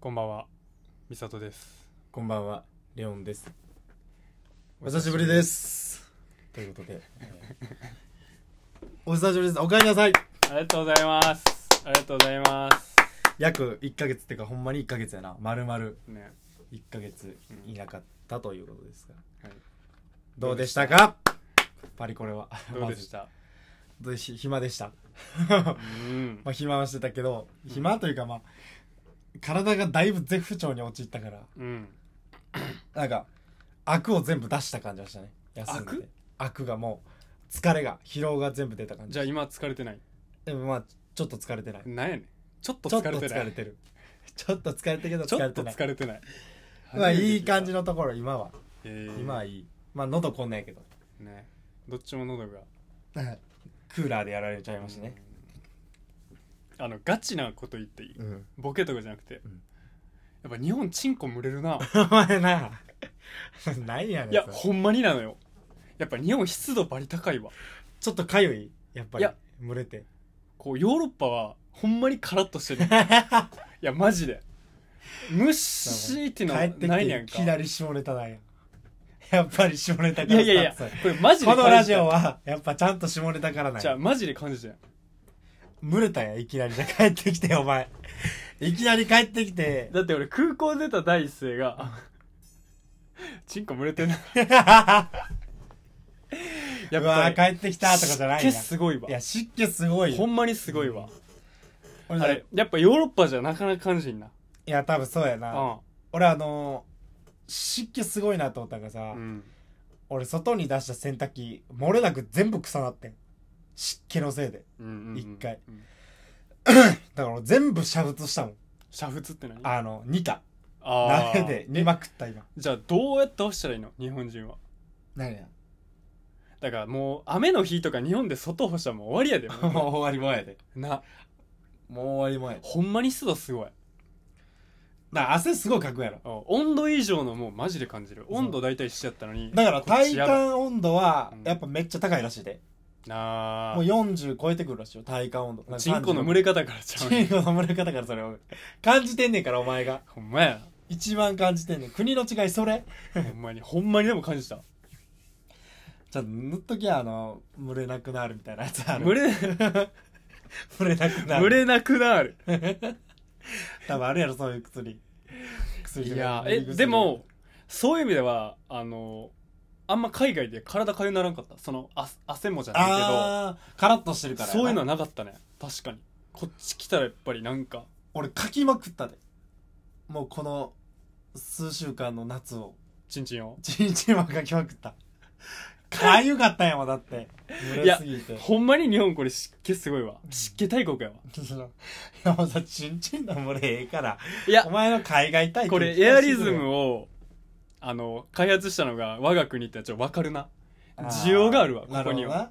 こんばんは、みさとです。こんばんは、レオンです。お久しぶりです。ということで、え ーお久しぶりです。おかえりなさい。ありがとうございます。ありがとうございます。約1ヶ月ってか、ほんまに1ヶ月やな。丸々ね、1ヶ月いなかったということですが。はいどうでしたか？パリコレは。どうでした、まずどうでし暇でした？うん。まあ暇はしてたけど、暇というかまあ、体がだいぶ絶不調に陥ったから、うん。なんか、悪を全部出した感じがしたね。休んでて。悪？がもう、疲れが、疲労が全部出た感じ。じゃあ今疲れてない？でもまあ、ちょっと疲れてない。なんやねん。ちょっとちょっと疲れてない。疲れてる。ちょっと疲れてるけどちょっと疲れてない。疲れてない。まあいい感じの。のところ、今は。えー、今はいい。まあ喉こんなんやけど。ね。どっちも喉が。クーラーでやられちゃいましたね。あの、ガチなこと言っていい？うん。ボケとかじゃなくて。んやっぱ日本チンコ蒸れるな。お前な。何やねん。いや、ほんまになのよ。やっぱ日本湿度バリ高いわ。ちょっとかゆい？やっぱり。いや蒸れて。こう、ヨーロッパはほんまにカラッとしてる。いや、マジで。ムッシーっていうのはないやんか。いきなり下ネタなんや。やっぱり下ネタいからやいやいやスタート、これマジでこのラジオは。は、やっぱちゃんと下ネタからなんじゃあ、や。マジで感じたよ。蒸れたんや、いきなり。じゃあ帰ってきて、お前。いきなり帰ってきて。だって俺空港出た第一声が、チンコ蒸れてない。やうわー帰ってきたとかじゃないんや。湿気すごいわい。や、湿気すごいよ。ほんまにすごいわ。俺あれ、やっぱヨーロッパじゃなかなか感じんな。いや、多分そうやうな。俺あのー、湿気すごいなと思ったからさ、ん。うん。俺外に出した洗濯機、漏れなく全部臭なってん。湿気のせいで。うんうんうん一回。うん だから俺全部煮沸したもん。煮沸って何？あの、煮た。鍋で煮まくった今。じゃあどうやって干したらいいの？日本人は。何やだからもう雨の日とか日本で外干したらもう終わりやで。もうも終わりもんやで。うな。もう終わりもんやで。ほんまに湿度すごい。だから汗すごいかくやろ。うん温度以上のもうマジで感じる。温度大体一緒やったのに。だから体感温度はうんやっぱめっちゃ高いらしいで。なあもう40超えてくるらしいよ、体感温度。チンコの蒸れ。れ方からちゃうチンコの蒸れ方からそれを感じてんねんから、お前が。ほんまや一番感じてんねん。国の違いそれほんまにほんまにでも感じたちょっと塗っときゃ、あの、蒸れなくなるみたいなやつある。蒸れ 蒸れなくなる。蒸れなくなる 多分あるやろ、そういう薬。薬いやえでもそういう意味ではあのあんま海外で体かゆならんかったそのあ汗もじゃないあー、カラッとしてるからそういうのはなかったね確かにこっち来たらやっぱりなんか俺書きまくったで。もうこの数週間の夏を。チンチンをちんちんは書きまくった。かゆかったんやもん、だって。蒸れすぎて。ほんまに日本これ湿気すごいわ湿気大国やわいやもうさ、ちんちんの漏れええから。いやお前の海外体験これエアリズムをあの開発したのが我が国ってちょっと分かるな需要があるわここには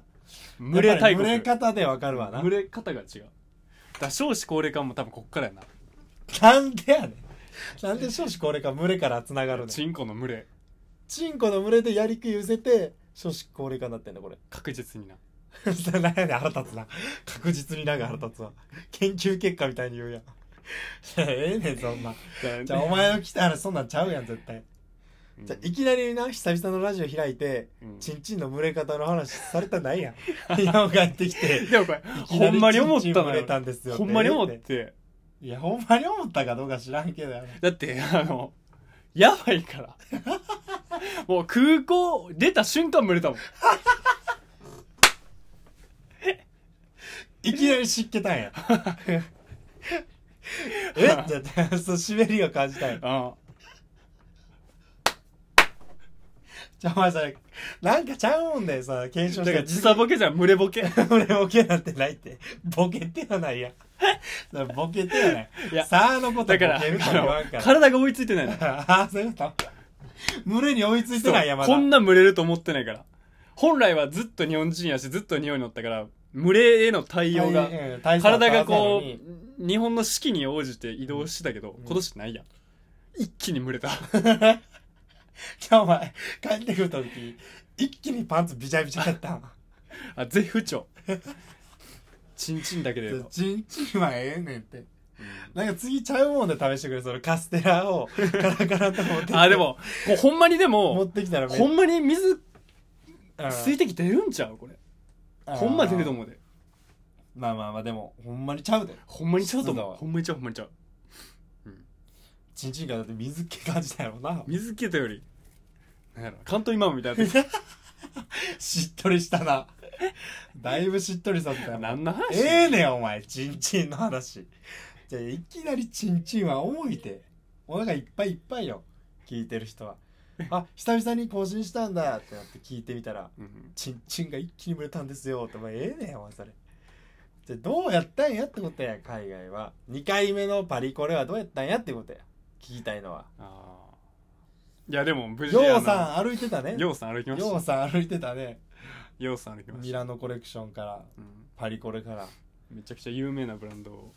群群れ大国群れ方でわかるわな。群れ方が違うだ少子高齢化も多分こっからやななんでやねん。なんで少子高齢化群れから繋がるねん。チンコの群れチンコの群れでやりく寄せて、少子高齢化になってんの、これ。確実にな 何やねん、腹立つな。確実になんか腹立つわ。研究結果みたいに言うやん。ええねん、そんな。じゃあ、お前の来たらそんなんちゃうやん、絶対。うんじゃあ、いきなりな、久々のラジオ開いて、うんチンチンの群れ方の話されたないやん。今帰ってきて。でもこれいきなりほんまに思ったのチンチン群れたよんですよ。ほんまに思っていや、ほんまに思ったかどうか知らんけどだってあのやばいからもう空港出た瞬間群れたもんいきなり湿気たんや。え？だって、そう、湿りが感じたんや。あじゃあ、お前さ、なんかちゃうもんだよ、さ、検証だからして。時差ボケじゃん群れボケ 俺ボケなんてないって。ボケてはないやボケてはない。いやさあのことボだからから。体が追いついてないの ああ、そういうこと？群れに追いついてないや、まだ。こんな群れると思ってないから本来はずっと日本人やしずっと日本に乗ったから群れへの対応が体がこう日本の四季に応じて移動してたけど、ん今年ないやん一気に群れた じゃあお前、帰ってくるとき、一気にパンツビチャビチャやったん。あ絶不調。チンチンだけで。言うとチンチンはええねんって。なんか次ちゃうもんで試してくれそのカステラを カラカラと持ってきて。あでもほんまにで持もってきたらめほんまに水うん。水滴出るんちゃうこれ。ほんま出ると思うで。まあまあまあでもほんまにちゃうで。ほんまにちゃうと思う。ほんまにちゃうほんまにちゃう。ちん。ちんがだって水気感じたやろな。水気たよりなんやろ。関東今みたいな。しっとりしたな。だいぶしっとりさせたよ。何の話？ええねんお前。ちんちんの話。じゃあいきなりちんちんは重いて。お腹いっぱいいっぱいよ。聞いてる人は。あ久々に更新したんだ。ってなって聞いてみたらうんちんちんが一気に蒸れたんですよ。ってお前ええねんお前それ。じゃあどうやったんやってことや海外は。2回目のパリコレはどうやったんやってことや。聞きたいのは。あーいやでも無事ようさん歩いてたね。ようさん歩きましようたさん歩いてたね。ようさん歩きまミしたラノコレクションから。うん。パリコレから。めちゃくちゃ有名なブランドを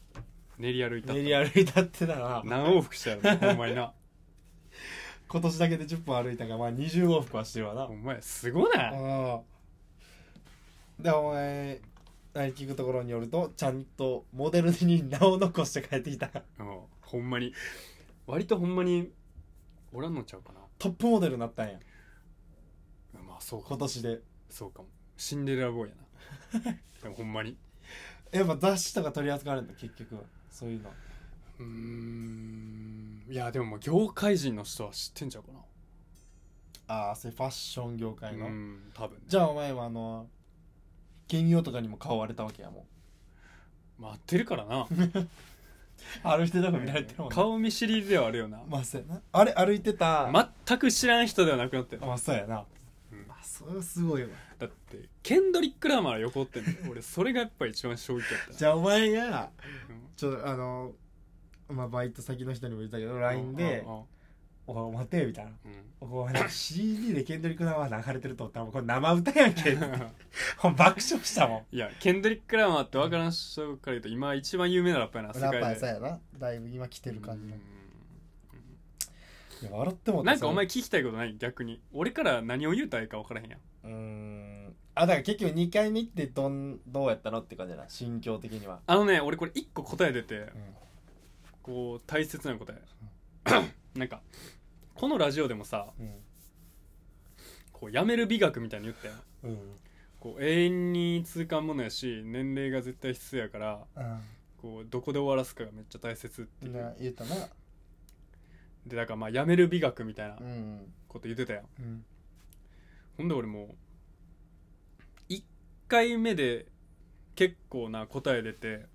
練り歩いたった練り歩いたってたら何往復したやろ？なほんまにな。今年だけで10分歩いたからまあ20往復はしてるわな。ほんまや。すごない？ああでお前何聞くところによるとちゃんとモデルに名を残して帰ってきた。うん。ほんまに。割とほんまにおらんのちゃうかなトップモデルになったんや。まあそうか。今年で。そうかも。シンデレラボーイやな。でもほんまに。やっぱ雑誌とか取り扱われるの？結局は。そういうの。うーん。いやでももう業界人の人は知ってんちゃうかな。ああそれファッション業界の、うん多分ね。じゃあお前はあの金曜とかにも顔割れたわけやも待ってるからな。う 歩いてたから見られてるもんね。顔見知りではあるよな。まあそうやな。あれ歩いてた全く知らん人ではなくなってる。まあそうやな、うん。あそれはすごいわ。だってケンドリック・ラーマー横おってんの俺それがやっぱり一番衝撃だった。じゃあお前がうん。ちょっとあのまあバイト先の人にも言ったけど LINE でうんうん「おい待て」みたいな。うん。お前 CD でケンドリック・ラマー流れてると思ったらこれ生歌やんけ。爆笑したもん。いやケンドリック・ラーマーって分からん人から言うと今一番有名なラッパーやな世ラッパ界で。ーさやな。だいぶ今来てる感じの。うん。いや笑ってもなんかお前聞きたいことない？逆に。俺から何を言うたらいいか分からへんやん。うーん。あだから結局2回目ってどんどうやったのって感じだな。心境的には。あのね俺これ一個答え出て。うん。こう大切な答えなんかこのラジオでもさこうやめる美学みたいに言ったようん。うん。こう永遠に痛感ものやし年齢が絶対必要やからこうどこで終わらすかがめっちゃ大切って言ったなでだからまあやめる美学みたいなうん。こと言ってたやん。うん。ほんで俺もう1回目で結構な答え出て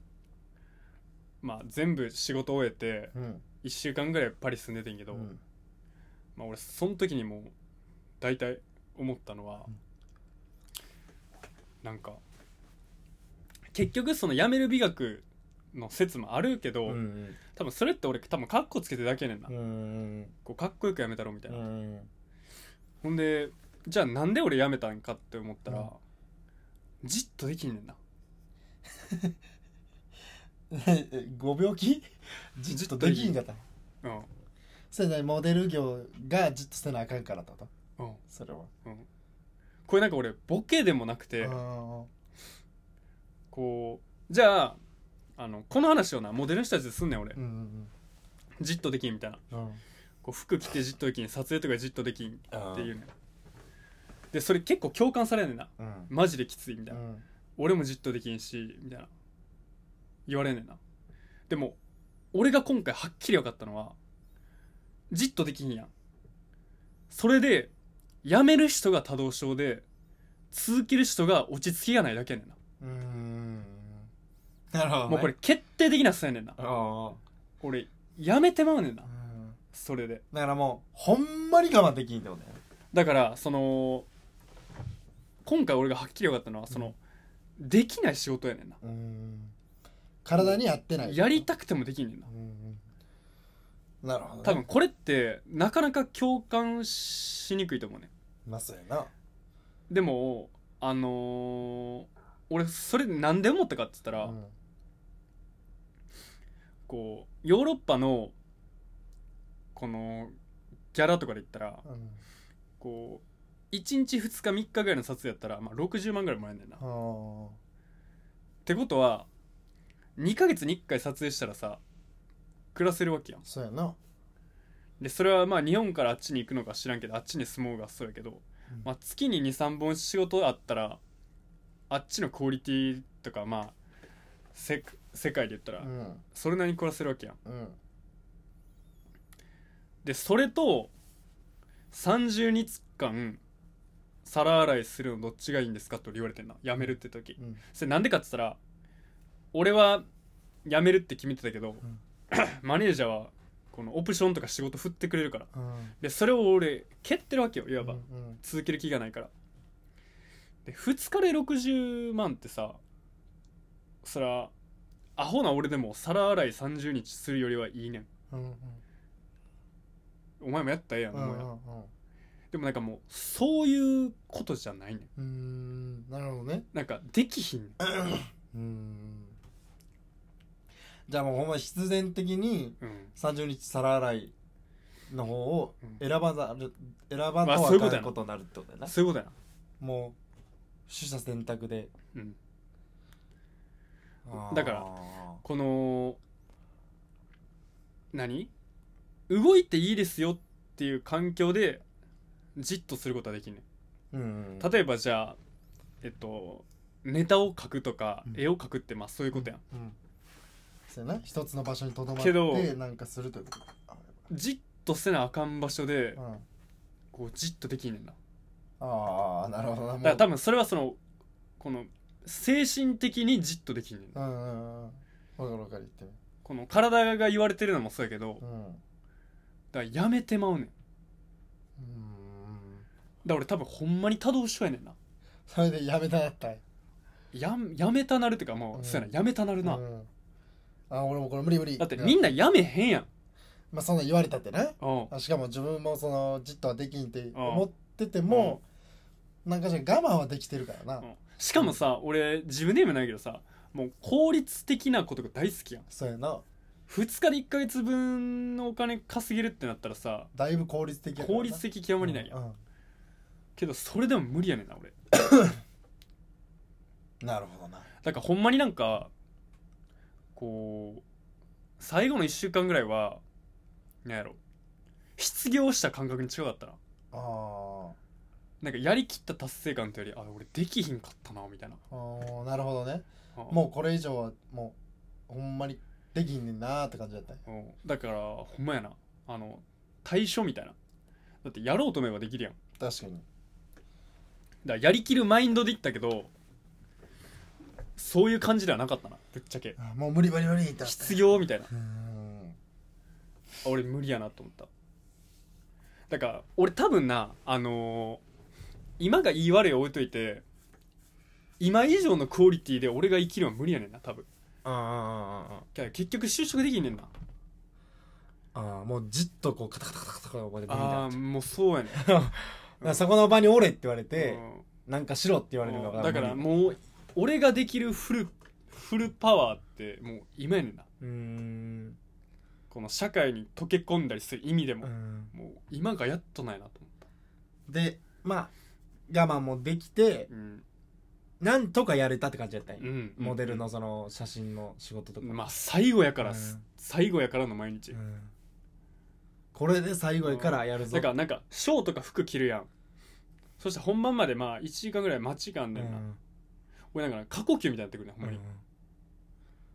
まあ全部仕事終えてうん1週間ぐらいパリ住んでてんけど、うん。まあ俺その時にもう大体思ったのは、うん。なんか結局そのやめる美学の説もあるけど、うん多分それって俺多分カッコつけてるだけやねんな、うんうんこうかっこよくやめたろみたいな、うんほんでじゃあなんで俺やめたんかって思ったら、うん。じっとできんねんな ご病気じっとできんかった。うん。それねモデル業がじっとせなあかんからってこと？うん。それは。これなんか俺ボケでもなくて、あこうじゃああのこの話をなモデルの人たちですんねん俺、ーうんうん。じっとできんみたいな。うん。こう服着てじっとできん。撮影とかじっとできんあっていうね。ん。でそれ結構共感されんねんな。うん。マジできついみたいな、うん。俺もじっとできんしみたいな言われんねんな。でも俺が今回はっきり分かったのはじっとできんやん。それで辞める人が多動症で続ける人が落ち着きがないだけやねんな、うん。なるほど、ね、もうこれ決定的な差やねんな。あ俺辞めてまうねんな。それで。だからもうほんまに我慢できんってことね。だからその今回俺がはっきり分かったのはその、できない仕事やねんな。うん体に合ってない。やりたくてもできんねんな。なるほど、ね、多分これってなかなか共感しにくいと思うね。まあそうやな。でもあのー俺それなんで思ったかって言ったら、うん。こうヨーロッパのこのギャラとかで言ったらうん。こう1日2日3日ぐらいの撮影やったら、まあ、60万ぐらいもらえんねんな。っあてことは2ヶ月に1回撮影したらさ暮らせるわけやん。そうやな。でそれはまあ日本からあっちに行くのか知らんけどあっちに住もうがそうやけど、うん。まあ、月に23本仕事あったらあっちのクオリティとかまあせ世界で言ったらうん。それなりに暮らせるわけやん。うん。でそれと30日間皿洗いするのどっちがいいんですかって俺言われてんな。辞めるって時。うん。それなんでかって言ったら俺は辞めるって決めてたけど、ん。マネージャーはこのオプションとか仕事振ってくれるから。うん。でそれを俺蹴ってるわけよいわば、うん続ける気がないから。で2日で60万ってさそらアホな俺でも皿洗い30日するよりはいいねん。お前もやったらええやん、うんお前らうん。でもなんかもうそういうことじゃないねん。うんうんなるほどね。なんかできひんねん。うんじゃあもうほんま必然的にうん。30日皿洗いの方をうん。選ばざる選ばんとまあそういうことやな。あかんことになるってことやな。そういうことやな。もう取捨選択で。うん。だからこの何？動いていいですよっていう環境でじっとすることはできんねうんん。例えばじゃあえっとネタを描くとかうん。絵を描くってまあそういうことやんうんそうやな一つの場所にとどまっけどてなんかするということ。あじっとせなあかん場所でうん。こうじっとできんねんな。ああなるほどな。だから多分それはそのこの精神的にじっとできんねんな。うんうんうん。わかるわかる言ってみこの体が言われてるのもそうやけどだかうんらやめてまうねん。だかうんら俺多分ほんまに多動症やねんな。それでやめたなったいや。やめたなるっていうかもう、うん。そうやなやめたなるな、うんあ俺もこれ無理無理。だってみんなやめへんやん。まあそんなん言われたってね。しかも自分もそのじっとはできんって思っててもなんかじゃ我慢はできてるからな。うん。しかもさ俺自分で言ないけどさもう効率的なことが大好きやん。そうやな。2日で1ヶ月分のお金稼げるってなったらさだいぶ効率的効率的極まりないやん、うんけどそれでも無理やねんな俺。う んなるほどな。だからほんまになんかこう最後の1週間ぐらいはなんやろ。失業した感覚に近かったな。あなんかやりきった達成感というよりあ俺できひんかったなみたいな。ーあーなるほどね。うんもうこれ以上はもうほんまにできんねんなーって感じだったんや。うん。だからほんまやな。あの対処みたいな。だってやろうと思えばできるやん。だか確かにらやりきるマインドで言ったけどそういう感じではなかったなぶっちゃけ。あもう無理無理無理ってなった失業みたいな。うーん。あ俺無理やなと思った。だから俺多分なあのー今が言い悪い置いといて今以上のクオリティで俺が生きるのは無理やねんな多分。あーあーあーあだから結局就職できんねんな。ーあーもうじっとこうカタカタカタカタカタまで無理あだあもうそうやねんだからそこの場におれって言われてうんなんかしろって言われるのがだからうもう俺ができるフルフルパワーってもう今やねんな。うーん。この社会に溶け込んだりする意味でも、うん。もう今がやっとないなと思った。でまあ我慢もできてうん、なんとかやれたって感じだったんや。うん、モデルのその写真の仕事とか、まあ最後やから、うん。最後やからの毎日、うん。これで最後やからやるぞ。だからなんかショーとか服着るやん。そして本番までまあ1時間ぐらい待ちがあんねんな、うん俺なんか過呼吸みたいになってくるねほんまに、うん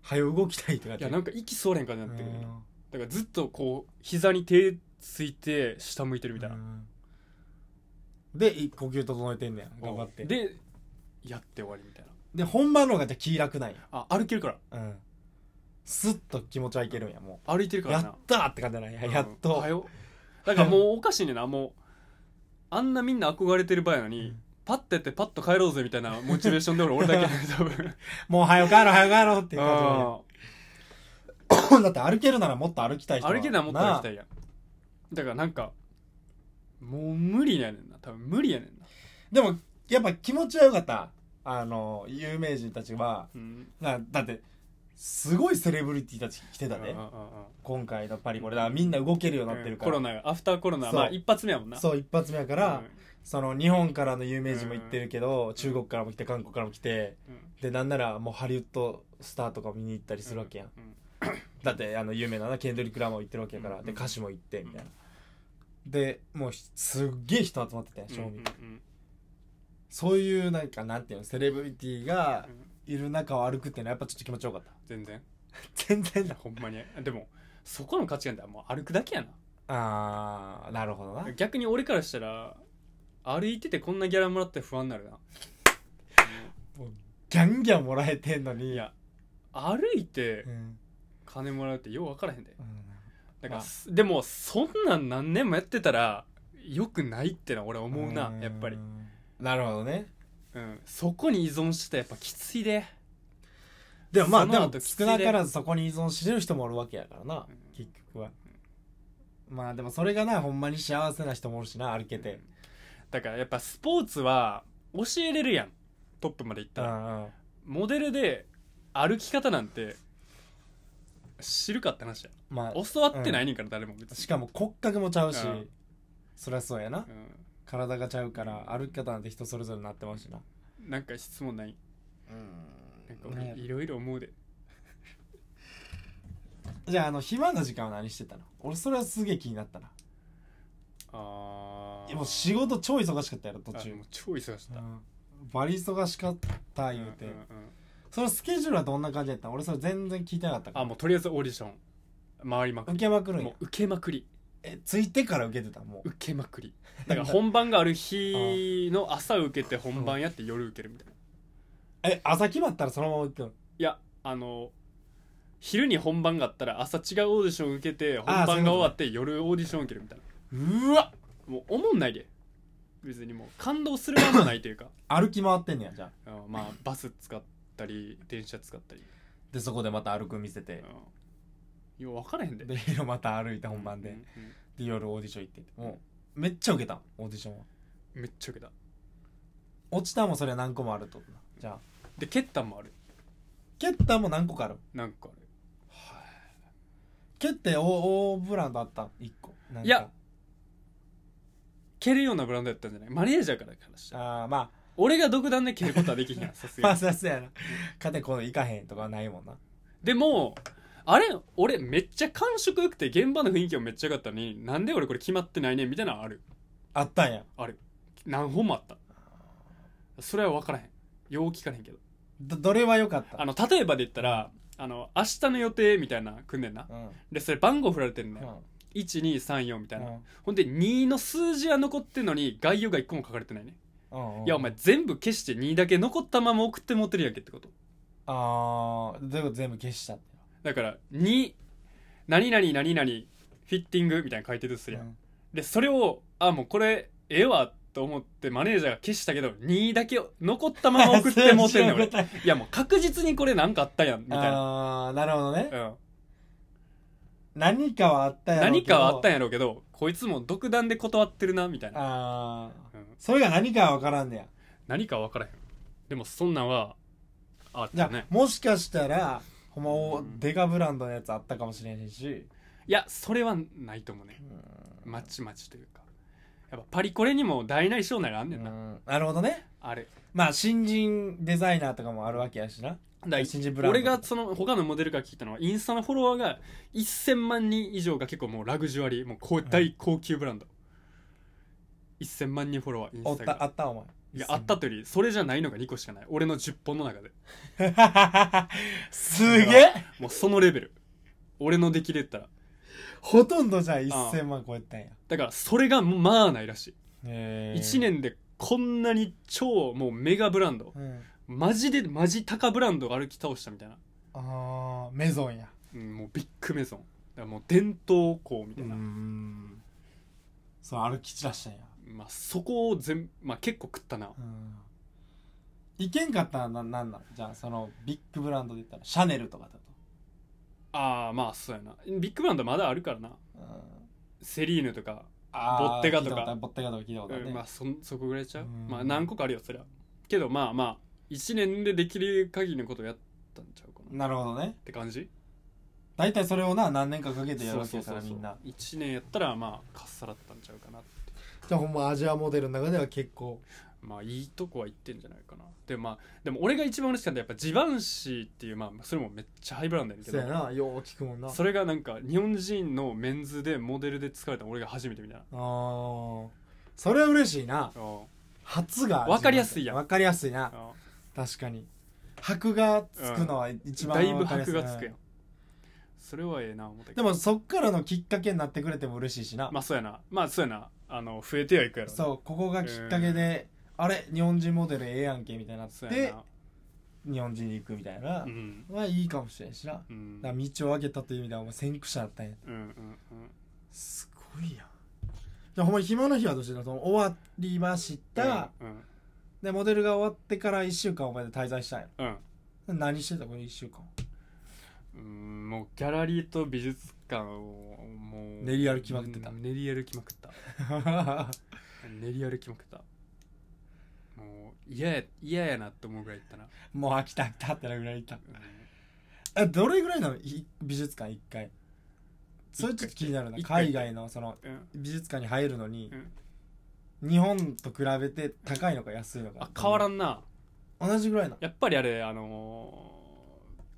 早動きたいって。感じいやなんか息吸われん感じになってくるね、うん。だからずっとこう膝に手ついて下向いてるみたいな、うん。でい呼吸整えてんねん。頑張って。ででやって終わりみたいな。本番の方がじゃあ気楽なんや。あ歩けるから。うん。スッと気持ちはいけるんやも歩いてるからな。うやったーって感じじゃないやっと。う。んはよだからもうおかしいねんな。もうあんなみんな憧れてる場合やのに、うんパッてやってパッと帰ろうぜみたいなモチベーションで俺俺だけ 多分。もう早く帰ろう早く帰ろうっていうあ感じだって歩けるならもっと歩きたい人は歩けたらもっと歩きたいやん。だからなんかもう無理やねんな。多分無理やねんな。でもやっぱ気持ちはよかった。あの有名人たちは。うん。なだってすごいセレブリティたち来てたね今回のパリこれだみんな動けるようになってるから、コロナがアフターコロナ。まあ一発目やもんな。そう一発目やから、うんその日本からの有名人も行ってるけど、中国からも来て韓国からも来てうん。でなんならもうハリウッドスターとか見に行ったりするわけやん、うん。だってあの有名ななケンドリック・ラマーも行ってるわけやから、うん。で歌手も行ってみたいな、でもうひすっげえ人集まってたやん。正味、うん。うん。そういうなんかなんていうのセレブリティがうん。いる中を歩くっていうのはやっぱちょっと気持ちよかった。全然。全然だ。ほんまに。でもそこの価値観ってもう歩くだけやな。あーなるほどな。逆に俺からしたら歩いててこんなギャラもらって不安になるな。ギャンギャンもらえてんのにいや。歩いてうん。金もらうってよう分からへんで。うん。だから、までもそんなん何年もやってたらよくないってのは俺は思うなやっぱり、んなるほどね。うん、そこに依存してたらやっぱきついで。でもまあそのでも後きついで。少なからずそこに依存してる人もおるわけやからな、うん。結局は、まあでもそれがなほんまに幸せな人もおるしな歩けて、だからやっぱスポーツは教えれるやん。トップまで行ったら、モデルで歩き方なんて知るかって話や。まあ教わってないねんから誰も別に、しかも骨格もちゃうし、うん。そりゃそうやな。う体がちゃうから歩き方なんて人それぞれなってますしな、ん、なんか質問ない？なんかね俺いろいろ思うで。じゃああの暇な時間は何してたの？俺それはすげえ気になったなあー。もう仕事超忙しかったやろ途中。あもう超忙しかった、うん。バリ忙しかった言うて、うんうんうんそのスケジュールはどんな感じやったの？俺それ全然聞いてなかったから。あもうとりあえずオーディション。回りまく受りけまくるんや。もう受けまくり。えついてから受けてた？もう。受けまくり。だから本番がある日の朝受けて本番やって夜受けるみたいな。え朝決まったらそのまま行くのいやあの昼に本番があったら朝違うオーディション受けて本番が終わって夜オーディション受けるみたいなうわもう思んないで。別にもう感動する間もないというか。歩き回ってんねやじゃあ。うんまあバス使ったり電車使ったり、でそこでまた歩く見せて。うん、よう分からへんで。で昼また歩いて本番で、うんうんで夜オーディション行って。もうめっちゃ受けたんオーディションは。めっちゃ受けた。落ちたんもそれは何個もあるってことなじゃあ。で蹴ったんもある。蹴ったんも何個かある。なんかある。蹴って大大ブランドあった1個。なんか。いや蹴るようなブランドやったんじゃない？マネージャーからからしたら。あーまあ。俺が独断で蹴ることはできひんやん さすまあがにさすやな。勝手にこの行かへんとかはないもんな。でもあれ俺めっちゃ感触良くて現場の雰囲気もめっちゃ良かったのになんで俺これ決まってないねん？みたいなのある。あったんや。ある。何本もあった。それは分からへん。よう聞かれへんけど。どどれは良かった？あの例えばで言ったらあの明日の予定みたいな来んねんな。うん。でそれ番号振られてんねん、うん1234みたいな、うん。ほんで2の数字は残ってんのに概要が1個も書かれてないね、うんうん。いやお前全部消して2だけ残ったまま送って持ってるやんけってこと。ああどういうこと全部消したってだから2何々何々フィッティングみたいなの書いてるとするやん、うん。でそれをあもうこれええわと思ってマネージャーが消したけど2だけ残ったまま送ってもうてんねん俺。いや。もう確実にこれなんかあったやんみたいな、ああなるほどね。うん、何かはあったやろうけど。何かはあったんやろうけどこいつも独断で断ってるなみたいな、ああうん。それが何かは分からんねや。何かは分からへん。でもそんなんはあっじゃあ、たねもしかしたらほんまおうん。デカブランドのやつあったかもしれへんし。いやそれはないと思うね。まちまちというか。やっぱパリコレにも大なり小なりあんねんな、うん。なるほどね。あれ。まあ新人デザイナーとかもあるわけやしなだから新人ブランド俺がその他のモデルから聞いたのはインスタのフォロワーが1000万人以上が結構もうラグジュアリーもう大高級ブランド、1000万人フォロワーインおっスタが。たあったお前。いやあったというよりそれじゃないのが2個しかない。俺の10本の中で。すげえ。もうそのレベル。俺の出来で言ったら。ほとんどじゃあ1000万超えたんや。だからそれがまあないらしい。へー1年でこんなに超もうメガブランド。うんマジでマジ高ブランドが歩き倒したみたいな、ああメゾンや。うん、もうビッグメゾン。だからもう伝統校みたういな、ん。そう歩き散らしたんや。まあ、そこを全、まあ、結構食ったな。うん。いけんかったらななんなん？じゃあそのビッグブランドで言ったらシャネルとかだと。ああまあそうやな。ビッグブランドまだあるからな。うん。セリーヌとか、あーボッテガとか。聞いたことある。ボッテガとか聞いたことあるね、うんまあそんそこぐらいちゃう？うん。まあ何個かあるよそりゃ。けどまあまあ1年でできる限りのことをやったんちゃうかな。っなるほどね。て感じ？大体それをな何年かかけてやるわけやそうそうそうそう。からみんな1年やったらまあかっさらったんちゃうかなって。じゃあほんまアジアモデルの中では結構。まあいいとこは行ってんじゃないかな。でもまあでも俺が一番嬉しかったのはやっぱジバンシーっていうまあそれもめっちゃハイブランドやねんけそうやどな。よう聞くもんな。それがなんか日本人のメンズでモデルで使われたの俺が初めてみたいな。あー。それは嬉しいな。うん初がわかりやすいやん。わかりやすいな。うん確かに。箔がつくのは一番だいぶ箔がつくやんそれはええな思ったけでどもそっからのきっかけになってくれても嬉しいしな、まあそうやな。まあそうやな。あの増えてはいくやろそう。ここがきっかけで、あれ日本人モデルええやんけみたいになってそうやな。日本人に行くみたいなう、ん。はいいかもしれんしな、うん。だから道を開けたという意味ではお前先駆者だったんや。うんうんうんすごいやん。じゃあほんまに暇の日はどうしてたの？終わりました、うんでモデルが終わってから1週間お前で滞在したんや。うん。うん何してたこの1週間うんもうギャラリーと美術館をもう練り歩きまくってた。うん練り歩きまくった。練り歩きまくった。もう嫌や嫌やなって思うぐらい行ったな、もう飽きた飽きたってなぐらいいた。うん。えどれぐらいなの？い美術館1回。それちょっと気になるな。一回。海外のそのうん。美術館に入るのに。うん日本と比べて高いのか安いのか。あ変わらんんな。同じぐらいな。のやっぱりあれあの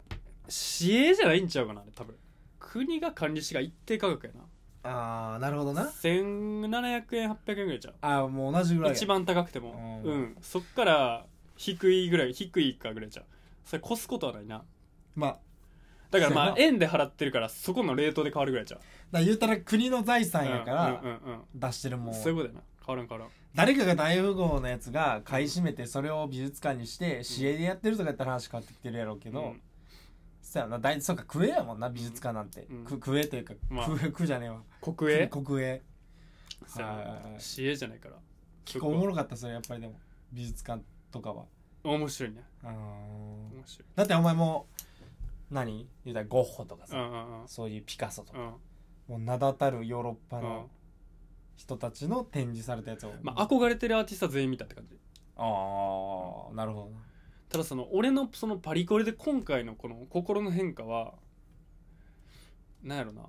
ー市営じゃないんちゃうかなあれ多分。国が管理しが一定価格やな。ああなるほどな。1700円800円ぐらいちゃう。ああもう同じぐらいや。一番高くても。ううん。ん、そっから低いぐらい低いかぐらいちゃう。それ越すことはないな。まあ。だからまあ円で払ってるからそこのレートで変わるぐらいちゃう。だ言うたら国の財産やからうんうんうん出してるもんうん。そういうことやな変わらん変わらん。誰かが大富豪のやつが買い占めてそれを美術館にして市営でやってるとかやったら話変わってきてるやろうけど、うん。そうやな。大そうかクエやもんな美術館なんて、うん。くクエというか、まあ。クエクじゃねえわ。国営？国営。そうやはいはいはない。市営じゃないから。結構おもろかったそれやっぱりでも。美術館とかは。面白いね。面白い。だってお前もう何？言うたらゴッホとかさ、うんうんうん。そういうピカソとか、うん。もう名だたるヨーロッパうん。の人たちの展示されたやつを、まあ憧れてるアーティストは全員見たって感じ。ああなるほどな。ただその俺のそのパリコレで今回のこの心の変化はなんやろな。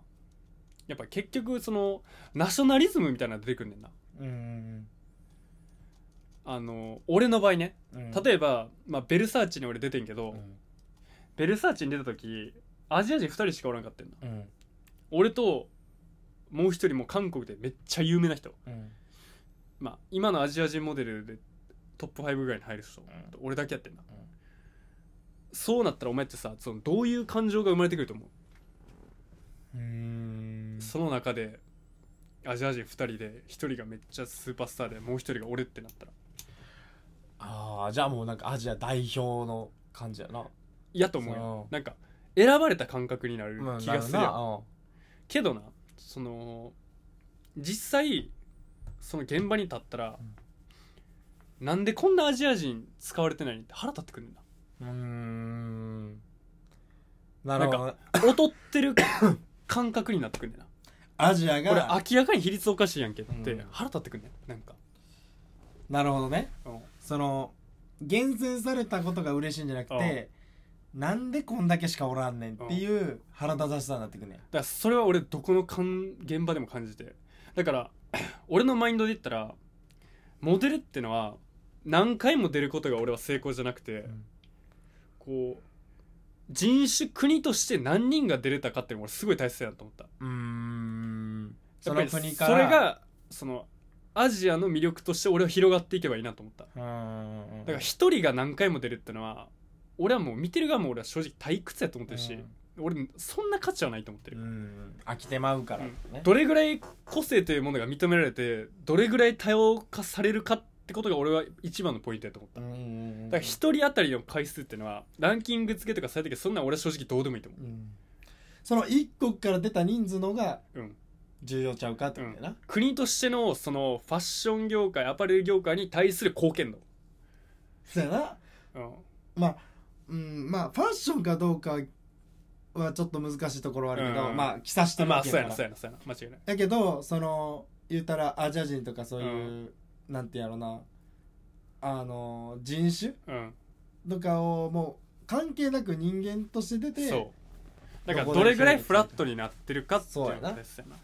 やっぱ結局そのナショナリズムみたいなの出てくんねんな。うん。あの俺の場合ね。うん。例えば、まあ、ベルサーチに俺出てんけど、うん。ベルサーチに出た時アジア人2人しかおらんかったんだうん。俺ともう一人も韓国でめっちゃ有名な人。うん。まあ今のアジア人モデルでトップ5ぐらいに入る人、ん。俺だけやってんな、ん。そうなったらお前ってさそのどういう感情が生まれてくると思う、うーん。その中でアジア人2人で1人がめっちゃスーパースターでもう1人が俺ってなったら。ああじゃあもうなんかアジア代表の感じやな。嫌と思うよ。なんか選ばれた感覚になるまあ気がするやんなな。けどなその実際その現場に立ったら、なんでこんなアジア人使われてないの？って腹立ってくるんだ。うん。なるほど。なん劣ってる感覚になってくるんだよアジアなこれが明らかに比率おかしいやんけってうん。腹立ってくるねなんか、なるほどね。うん。その厳選されたことが嬉しいんじゃなくてなんでこんだけしかおらんねんっていう腹立たしさになってくんねんだからそれは俺どこのかん現場でも感じて。だから 俺のマインドで言ったらモデルってのは何回も出ることが俺は成功じゃなくて、ん。こう人種国として何人が出れたかっていうのが俺すごい大切だと思った。うーん。そやっぱりの国からそれがそのアジアの魅力として俺は広がっていけばいいなと思った。うーん。だから一人が何回も出るってのは俺はもう見てる側も俺は正直退屈やと思ってるし、俺そんな価値はないと思ってる、うん。飽きてまうからね。どれぐらい個性というものが認められてどれぐらい多様化されるかってことが俺は一番のポイントやと思った、うんうんうんだから一人当たりの回数っていうのはランキング付けとかされたけどそんなん俺は正直どうでもいいと思う。ん。その一国から出た人数のがう、うん、重要ちゃうかってことやな、国としてのそのファッション業界アパレル業界に対する貢献度、そうやな。うん、まあうんまあファッションかどうかはちょっと難しいところはあるけど、うん。まあ着さしてるまあわけそうやなそうやなそうやな。間違いない。だけどその言ったらアジア人とかそういう、なんてやろうな。あの人種うん。とかをもう関係なく人間として出てそう。だからどれぐらいフラットになってるかっていうそうやなのがですよな。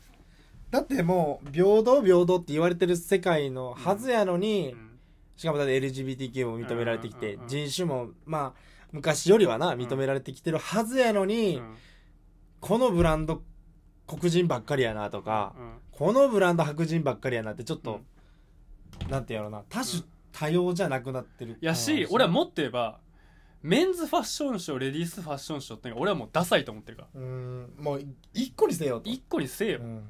だってもう平等平等って言われてる世界のはずやのに、うん。しかもだって LGBTQ も認められてきてうんうんうん。人種もまあ昔よりはな認められてきてるはずやのに、うん。このブランド黒人ばっかりやなとか、このブランド白人ばっかりやなってちょっと、なんてやろうな多種多様じゃなくなってる。やし俺はもっと言えばメンズファッションショーレディースファッションショーって俺はもうダサいと思ってるから。うん。もう一個にせよと。一個にせえよ、うん。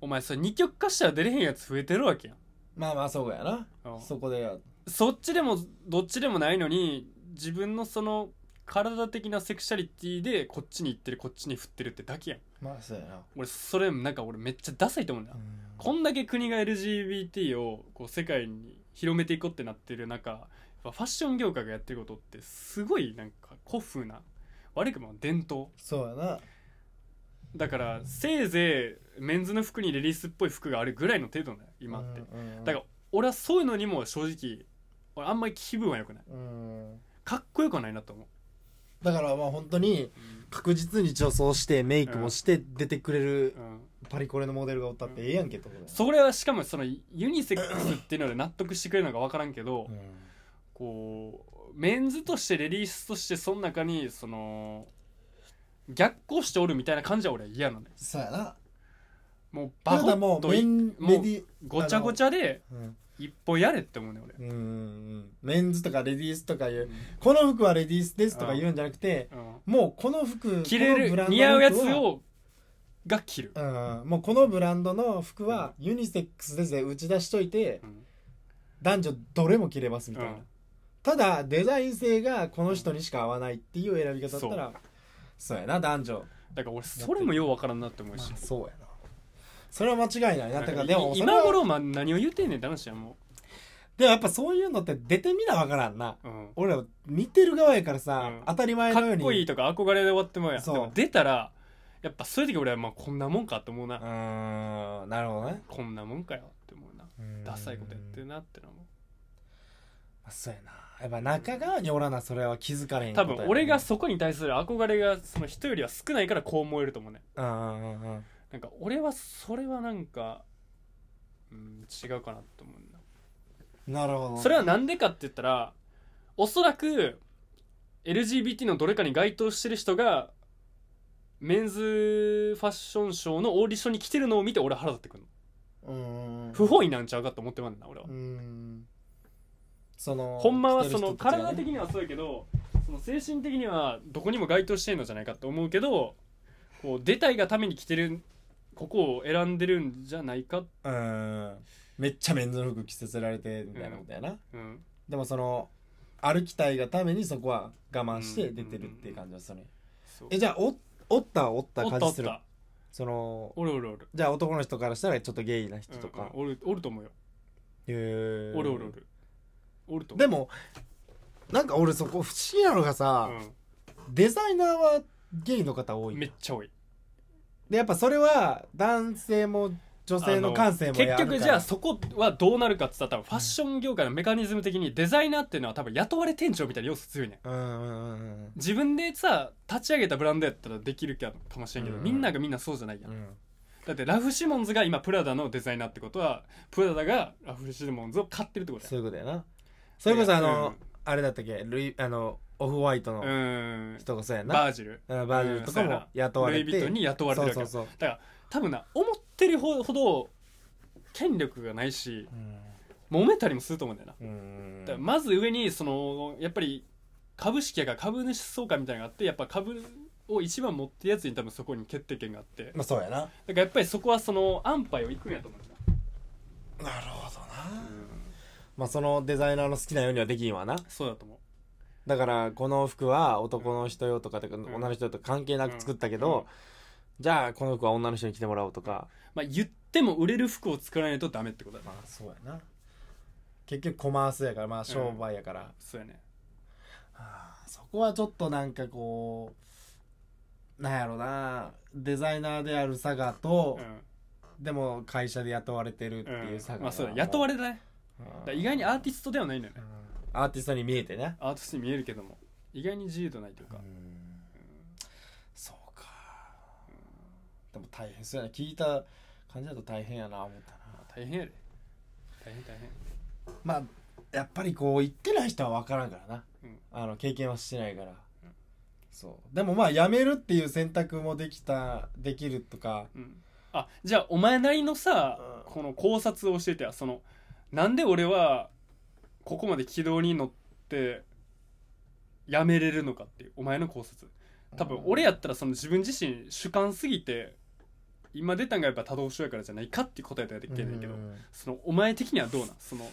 お前それ二極化したら出れへんやつ増えてるわけやん。まあまあそうやな。うん。そこでそっちでもどっちでもないのに自分のその体的なセクシャリティでこっちに行ってるこっちに振ってるってだけやん。まあそうやな、俺それなんか俺めっちゃダサいと思うんだよ、こんだけ国が LGBT をこう世界に広めていこうってなってる中ファッション業界がやってることってすごいなんか古風な悪くも伝統。そうやな。だからせいぜいメンズの服にレディースっぽい服があるぐらいの程度だよ今って、うんうん。だから俺はそういうのにも正直俺あんまり気分は良くない。うん。かっこよくはないなと思う、だからまあ本当に確実に女装してメイクもして出てくれるうん。パリコレのモデルがおったってええやんけってことだよ。それはしかもそのユニセックスっていうので納得してくれるのか分からんけど、うん。こうメンズとしてレディースとしてその中にその逆行しておるみたいな感じは俺は嫌なのよ。そうやな。もうたバコだもうンごちゃごちゃでうん一本やれって思うね俺、うんうんメンズとかレディースとかいううんこの服はレディースですとか言うんじゃなくてもうこの服着れるこのブランドの似合うやつをが着る、うんもうこのブランドの服はユニセックスですで打ち出しといてうん。男女どれも着れますみたいな、うん。ただデザイン性がこの人にしか合わないっていう選び方だったらそう。やな男女。だから俺それもよう分からんなって思うし、そうやなそれは間違いない。なだからでもいそれは今頃、ま、何を言うてんねんって話やもでもやっぱそういうのって出てみなわからんな。う、うん、俺ら見てる側やからさ、うん。当たり前かのように。っこいいとか憧れで終わってもうやん。でそう。も出たらやっぱそういう時俺はまあこんなもんかって思うな、うーんなるほどね。こんなもんかよって思うな。ダサいことやってるなってのもあそうやな。やっぱ中側におらなそれは気づかれへんことや分俺がそこに対する憧れがその人よりは少ないからこう思えると思うねうんうんうんうんなんか俺はそれはなんか、うん、違うかなと思うなるほどなそれはなんでかって言ったらおそらく LGBT のどれかに該当してる人がメンズファッションショーのオーディションに来てるのを見て俺は腹立ってくるの。うん。不本意なんちゃうかと思ってまんな俺は。うん。そのほんまはその体的にはそうやけどその精神的にはどこにも該当してんのじゃないかと思うけどこう出たいがために来てるここを選んでるんじゃないか、うん。めっちゃメンズの服着せせられてみたいなことやな、うん、でもその歩きたいがためにそこは我慢して出てるっていう感じはするね。えじゃあおおったおったおったおっ感じするた。そのおるおるおる。じゃあ男の人からしたらちょっとゲイな人とか、うんうんおるおると思うよ。へー。おるおるおる。おると思う。でもなんか俺そこ不思議なのがさ、デザイナーはゲイの方多いうん、めっちゃ多いでやっぱそれは男性も女性の感性もやるから。結局じゃあそこはどうなるかって言ったら多分ファッション業界のメカニズム的にデザイナーっていうのは多分雇われ店長みたいな要素強い？ねんうん自分でさ立ち上げたブランドやったらできるかもしれんけど、うん。みんながみんなそうじゃないやん、うん。だってラフ・シモンズが今プラダのデザイナーってことはプラダがラフ・シモンズを買ってるってことや。そういうことやな。それこそあの、うんあれだったっけ？ルイあのオフホワイトのうん。人がそうやな、バージル。うんバージルとかも雇われて。ルイ・ヴィトンに雇われてるわけ。よそうそう。だから多分な思ってるほど権力がないしそう揉めたりもすると思うんだよな、うん。うんだからまず上にそのやっぱり株式やから株主総会みたいなのがあってやっぱ株を一番持ってるやつに多分そこに決定権があって。だかまあそうやな。らやっぱりそこはその安牌をいくんやと思うんだなるほどな、うんまあそのデザイナーの好きなようにはできんわな。そうだと思う。だからこの服は男の人用とかとかん。女の人用とか関係なく作ったけど、うん。じゃあこの服は女の人に着てもらおうとか、まあ言っても売れる服を作らないとダメってことだ。まあそうやな。結局コマースやからまあ商売やから、そうやね。はあそこはちょっとなんかこうなんやろな。デザイナーである佐賀とう、ん。でも会社で雇われてるっていううん。佐賀まあそうだ。雇われれだねだ意外にアーティストではないんだよね。アーティストに見えてね。アーティストに見えるけども。意外に自由度ないというか、そうか。でも大変そうやな。聞いた感じだと大変やな思ったな。大変やで。大変大変。まあやっぱりこう言ってない人は分からんからな、うん。あの経験はしてないから、ん。そう。でもまあ辞めるっていう選択もできたできるとか。うん。あじゃあお前なりのさうん。この考察を教えてやそのなんで俺はここまで軌道に乗ってやめれるのかっていうお前の考察。多分俺やったらその自分自身主観すぎて今出たんがやっぱ多動症やからじゃないかって答えたらいけないけどうん。そのお前的にはどうなん？その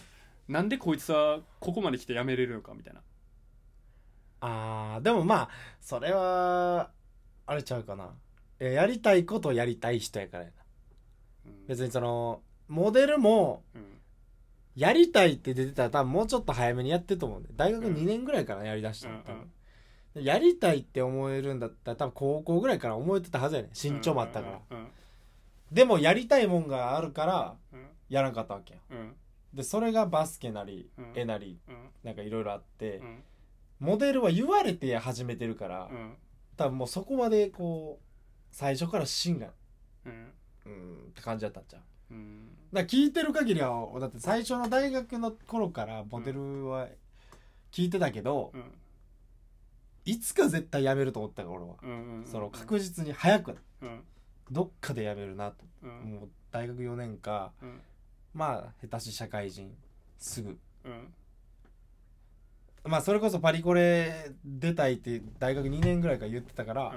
なんでこいつはここまで来てやめれるのかみたいな。あーでもまあそれはあれちゃうかな。えやりたいことをやりたい人やからやな。うん。別にそのモデルもうんやりたいって出てたら多分もうちょっと早めにやってると思うんで大学うん。2年ぐらいからやりだしたのうんやりたいって思えるんだったら多分高校ぐらいから思えてたはずやね身長もあったから、うんでもやりたいもんがあるからうん。やらんかったわけやうん。でそれがバスケなり、うん。絵なりうん。なんかいろいろあって、うん。モデルは言われて始めてるから、うん。多分もうそこまでこう最初から芯がうん。うんって感じだったんちゃう。うんだから聞いてる限りはだって最初の大学の頃からモデルは聞いてたけど、うんいつか絶対辞めると思ったから俺は、うんうんその確実に早くうん。どっかで辞めるなと、うん。もう大学4年かうん。まあ下手し社会人すぐ。うん。まあそれこそパリコレ出たいっては2年ぐらいから言ってたから、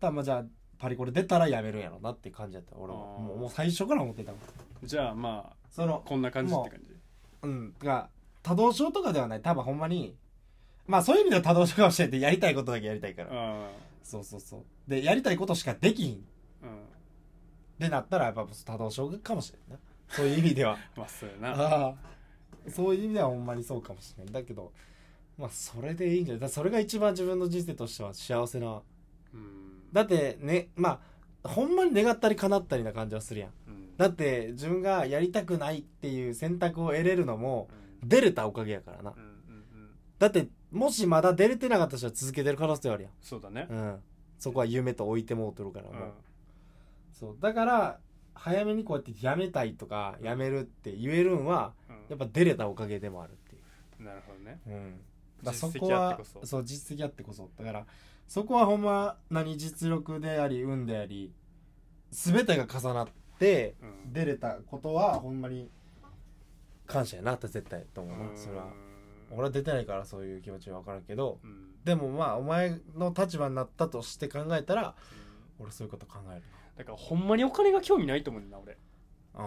多分まあじゃあパリコレ出たら辞めるんやろなって感じだった俺は。もうもう最初から思ってたもんじゃあまあそのこんな感じって感じ。うんが多動症とかではない。多分ほんまにまあそういう意味では多動症かもしれないってやりたいことだけやりたいから。あそうそうそう。でやりたいことしかできひん。あうん。でなったらやっぱ多動症かもしれんな。そういう意味では。まあそうやな。ああ。そういう意味ではほんまにそうかもしれん。だけどまあそれでいいんじゃない。だからそれが一番自分の人生としては幸せな。うん。だってねまあほんまに願ったり叶ったりな感じはするやん。うんだって自分がやりたくないっていう選択を得れるのもうん。出れたおかげやからな。うんうんうん。だってもしまだ出れてなかった人は続けてる可能性あるやん。そうだね。うん。そこは夢と置いてもうとるからも。う、うん。そう。だから早めにこうやってやめたいとかやめるって言えるんはやっぱ出れたおかげでもあるっていう。うんなるほどね。うん。だそ実こはそう実績あってこそ。だからそこはほんま何実力であり運であり全てが重なってうん。出れたことはほんまに感謝やなって絶対と思うなそれは。俺は出てないからそういう気持ちは分からんけど。でもまあお前の立場になったとして考えたら俺そういうこと考えるだからほんまにお金が興味ないと思うねんだな俺。あ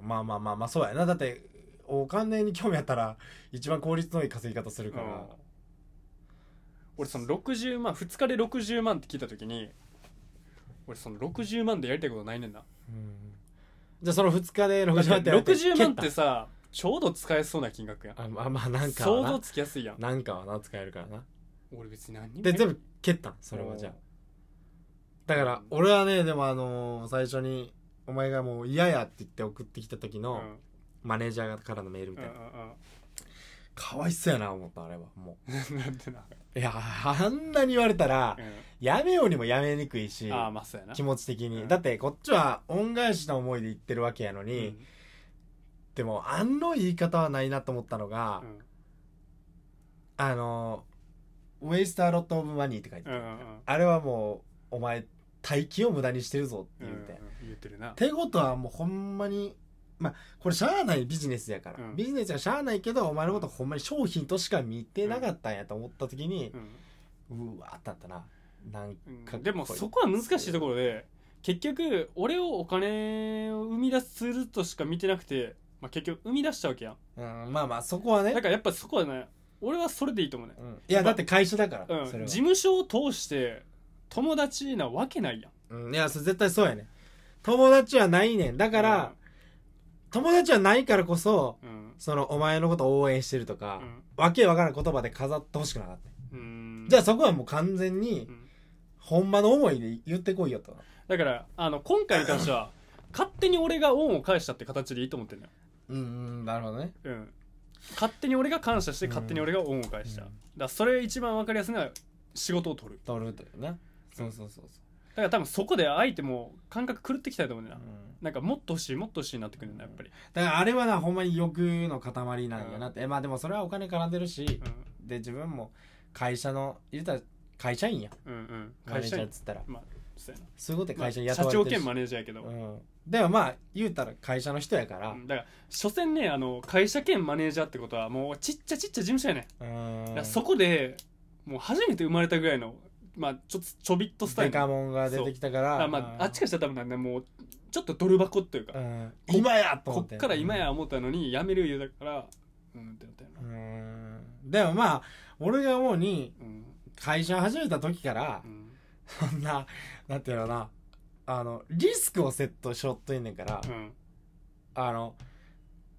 ー。まあまあまあまあそうやな。だってお金に興味あったら一番効率のいい稼ぎ方するから、うん。俺その60万2日で60万って聞いた時に俺その60万でやりたいことないねんな。うん。じゃあその2日で60だって万ってやって60万ってさちょうど使えそうな金額やあまあまあなんか想像つきやすいやん。なんかはな使えるからな。俺別に何にも。で全部蹴ったんそれはじゃあ。だから俺はねでもあのー最初にお前がもう嫌やって言って送ってきた時のうん。マネージャーからのメールみたいな、かわいそうやな思ったあれは。もう。ん なんでな。ういやあんなに言われたらうやめようにもやめにくいしんああまあそうやな。気持ち的に、うん。だってこっちは恩返しの思いで言ってるわけやのうに、ん。でもあんの言い方はないなと思ったのが、うん。あの「ウェイスターロット・オブ・マニー」って書いてある、うんうんうん。あれはもうお前大金を無駄にしてるぞってうん言うて、っ言ってるな。てことはもうほんまにまあこれしゃあないビジネスやから、うん。ビジネスはしゃあないけどお前のことほんまに商品としか見てなかったんやと思った時にう、ん。うわーってなったななんかうんでもそこは難しいところで結局俺をお金を生み出すツールとしか見てなくて、まあ、結局生み出したわけやん。うん、まあまあそこはね。だからやっぱそこはね俺はそれでいいと思うね、うん。いやだって会社だから、うん、事務所を通して友達なわけないやん。うん、いやそれ絶対そうやね。友達はないねん。だから、友達はないからこそそのお前のことを応援してるとか、うん。わけわからん言葉で飾ってほしくなかった、うん。じゃあそこはもう完全にうんほんまの思いで言ってこいよとだからあの今回に関しては 勝手に俺が恩を返したって形でいいと思ってんだよ、うんうんなるほどね。うん、勝手に俺が感謝してうん。勝手に俺が恩を返した、うん。だからそれ一番分かりやすいのは仕事を取る。取るというね。そうそうそうそから多分そこで相手も感覚狂ってきたいと思うんだよな、うん。なんかもっと欲しいもっと欲しいなってくるんだやっぱり、だからあれはなほんまに欲の塊なんやなって、まあでもそれはお金絡んでるし、で自分も会社の言うたら会社員や。うん、うん。うんマネージャー員。っつったら。まあそうやな。そういうことで会社にまあ雇われてるし、社長兼マネージャーやけど、うん、でもまあ言うたら会社の人やから、うん。だから所詮ねあの会社兼マネージャーってことはもうちっちゃちっちゃ事務所やねん、うん。だからそこでもう初めて生まれたぐらいのまあちょっとちょびっとスタイル。デカモンが出てきたから。あ,、まあ、あっちからしたら多分ねもうちょっとドル箱っていうか、うん。今やと思っこってから今や思ったのに辞める言うだからうんってなったような、ん。でもまあ俺が思うにうん会社始めた時からうんそんななんていうのかなあのリスクをセットしよっといんねんから、うん。あの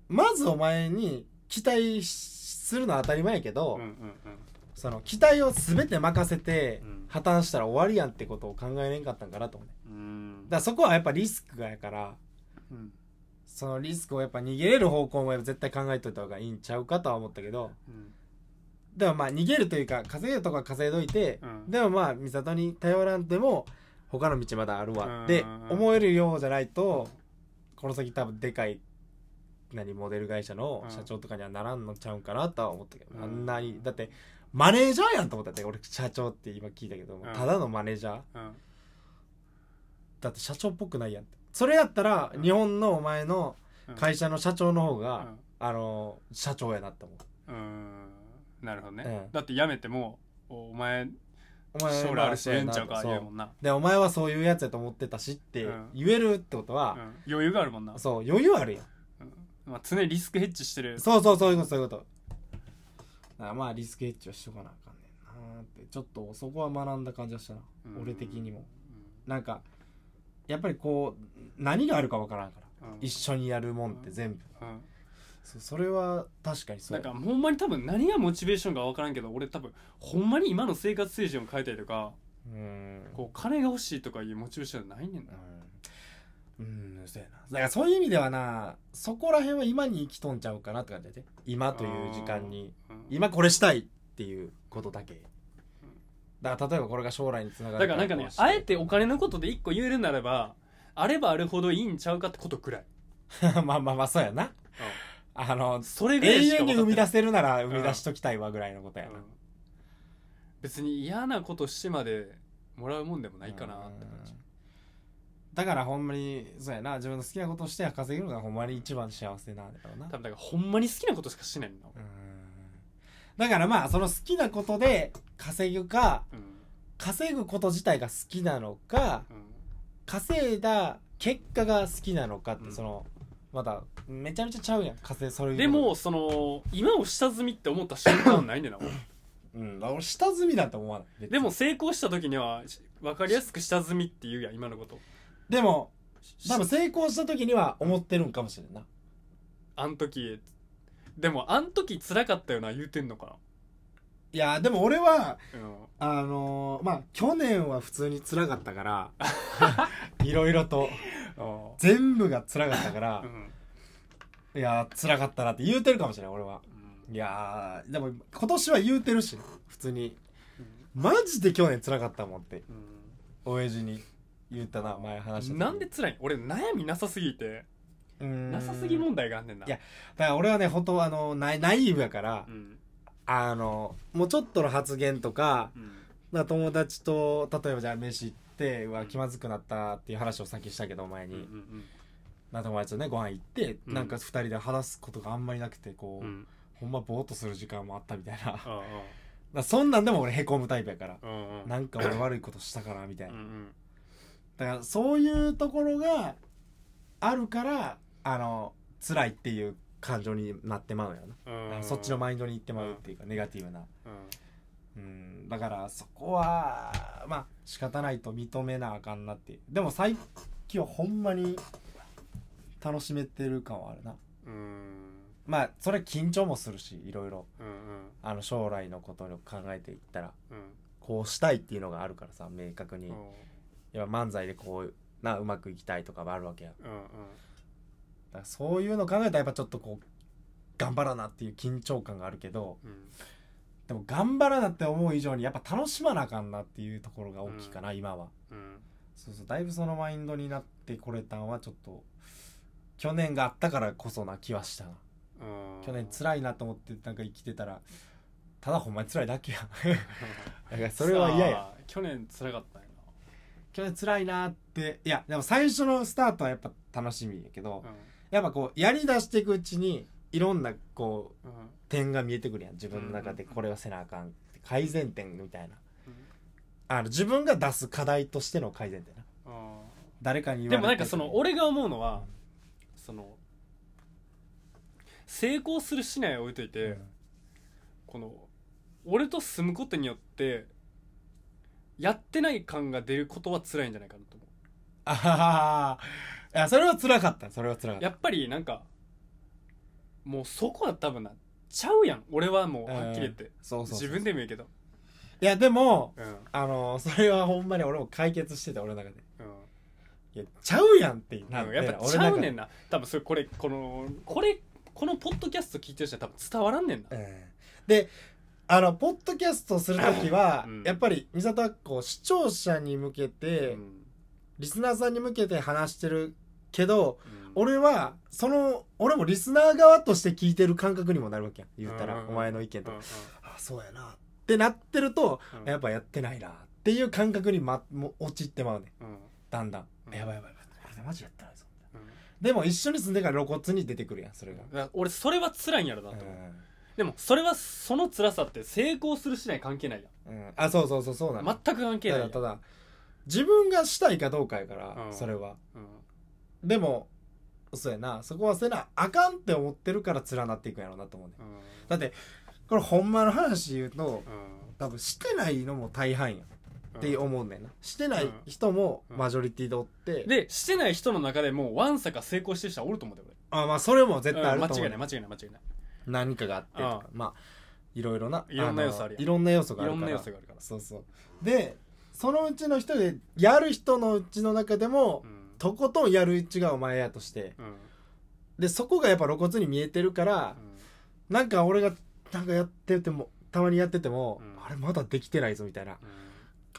まずお前に期待するのは当たり前やけど、うんうんその期待を全て任せてうん。破綻したら終わりやんってことを考えれんかったんかなと思うね。うん。だからそこはやっぱリスクがやからうん。そのリスクをやっぱ逃げれる方向も絶対考えといた方がいいんちゃうかとは思ったけどうんでもまあ逃げるというか稼げるとこは稼いどいて、うん。でもまあ美里に頼らんでも他の道まだあるわ。ってうん。思えるようじゃないとこの先多分でかい何モデル会社の社長とかにはならんのちゃうんかなとは思ったけど、うん。あんなにだってマネージャーやんと思ったって俺社長って今聞いたけど、ん。ただのマネージャー。うん。だって社長っぽくないやんって。それやったらうん。日本のお前のうん。会社の社長の方が、うん。あの社長やなって思う。うんなるほどね、うん。だって辞めてもおお前お前将来あるしまあええんちゃうかそう言うもんな、でお前はそういうやつやと思ってたしってうん。言えるってことうん。は、余裕があるもんな、そう余裕あるやん。うん。まあ、常にリスクヘッジしてる。そうそうそういうことそういうこと。だからまあリスクヘッジはしとかなあかんねんなって。ちょっとそこは学んだ感じがしたな、うん。俺的にも。なんかやっぱりこう何があるかわからんから、うん。一緒にやるもんって全部、うんそそれは確かにそう。なんかほんまに多分何がモチベーションか分からんけど俺多分ほんまに今の生活水準を変えたりとかうん。こう金が欲しいとかいうモチベーションはないねんな。うん、うん、そうやな。だからそういう意味ではなそこら辺は今に生きとんちゃうかなって感じで今という時間に。うん。今これしたいっていうことだけ。だから例えばこれが将来につながるだからなんかねあえてお金のことで一個言えるならばあればあるほどいいんちゃうかってことくらい、まあまあまあそうやなあのそれぐらい永遠に生み出せるなら生み出しときたいわぐらいのことやな、うん。別に嫌なことしてまでもらうもんでもないかなって感じ。うん。だからほんまにそうやな。自分の好きなことをして稼げるのがほんまに一番幸せなんだろうな。多分だからほんまに好きなことしかしないんだうん。だからまあその好きなことで稼ぐかうん。稼ぐこと自体が好きなのかうん。稼いだ結果が好きなのかっうん。てその、まだめちゃめちゃちゃうやん稼いそういうでもその今を下積みって思った瞬間はないんだよな俺うん俺下積みなんて思わない。でも成功した時には分かりやすく下積みって言うやん今のこと。でも多分成功した時には思ってるんかもしれんな。あん時でもあん時辛かったよな言うてんのか。いやでも俺はなうん。あのーまあ去年は普通に辛かったから いろいろと。あ全部が辛かったから いやー辛かったなって言うてるかもしれない俺は。うん。いやーでも今年は言うてるし普通に。うんマジで去年辛かったもんってう親父に言ったな前話なんで辛いん俺悩みなさすぎて。なさすぎ問題があんねんな。いやだから俺はね本当あのナイナイーブやから、うん。あのもうちょっとの発言とかうん。まあ友達と例えばじゃあ飯行ってうわ気まずくなったっていう話をさっきしたけど前に、うんうんまあ友達とねご飯行って、うん。なんか二人で話すことがあんまりなくてこう、うん。うんほんまぼーっとする時間もあったみたいな。そんなんでも俺へこむタイプやから、あうんうん。なんか俺悪いことしたからみたいな、うんだからそういうところがあるからあの辛いっていう感情になってまうよな、うん。そっちのマインドに行ってまうっていうか、ネガティブなうん。うんだからそこはまあ仕方ないと認めなあかんなっていう。でも最近はほんまに楽しめてる感はあるな。うん。まあそれ緊張もするしいろいろ。うんうん。あの将来のことを考えていったら。うん。こうしたいっていうのがあるからさ明確に、うん。やっぱ漫才でこうなうまくいきたいとかもあるわけやだうんからそういうの考えたらやっぱちょっとこう頑張らなっていう緊張感があるけどうんでも頑張らなって思う以上にやっぱ楽しまなあかんなっていうところが大きいかな、今は。うん。そうそうだいぶそのマインドになってこれたんはちょっと去年があったからこそな気はしたな。うん。去年辛いなと思ってなんか生きてたらただほんまに辛いだけや。だからそれは嫌や。去年辛かったんや去年辛いなっていやでも最初のスタートはやっぱ楽しみやけど、なやっぱこうやりだしていくうちにいろんなこううんうん点が見えてくるやん自分の中で。これはせなあかんって改善点みたいな。あの自分が出す課題としての改善点な。うん誰かに言われて。でもなんかその俺が思うのはその成功するしないは置いといて、うん。この俺と住むことによってやってない感が出ることは辛いんじゃないかなと思あはははいやそれは辛かったそれは辛かった。うやっぱりなんかもうそこは多分なちゃうやん。俺はもうはっきり言って、そうそうそう自分でもいいけど。いやでもうん。あのそれはほんまに俺も解決してて俺の中で。うん。いやちゃうやんってなってうんやっぱちゃうねんな。多分それこれこのこれこのポッドキャスト聞いてる人は多分伝わらんねんな。うん。であのポッドキャストする時は、うん。やっぱり美里はこう視聴者に向けて、うん。リスナーさんに向けて話してるけどうん俺はその俺もリスナー側として聞いてる感覚にもなるわけやん。言ったら、お前の意見とか、うんあそうやなってなってると、うん。やっぱやってないなっていう感覚に、ま、もう陥ってまうねうん。だんだん、うん。やばいやばいやばい。これでマジやってないぞうん。でも一緒に住んでから露骨に出てくるやんそれが、俺それは辛いんやろなうんと思う、でもそれはその辛さって成功するしない関係ないやうん。あそうそうそうそうなの、ん全く関係ないただただ自分がしたいかどうかやから、うん。それは。うん。でもそうやな。そこはせな。あかんって思ってるから連なっていくんやろうなと思うねうん。だってこれほんまの話言うとうん。多分してないのも大半やって思うねんな。してないうん。人もうん。マジョリティでおって、でしてない人の中でもわんさか成功してる人はおると思うであまあそれも俺絶対あるうん。と思う、間違いない間違いない間違いない。何かがあってとか。まあいろいろないろんな要素あるいろんな要素があるから。な要素があるから。そうそう。でそのうちの一人でやる人のうちの中でも、うんとことんやるうちがお前やとして。うんでそこがやっぱ露骨に見えてるから、なんか俺がなんかやっててもたまにやってても、うん。あれまだできてないぞみたいな。うん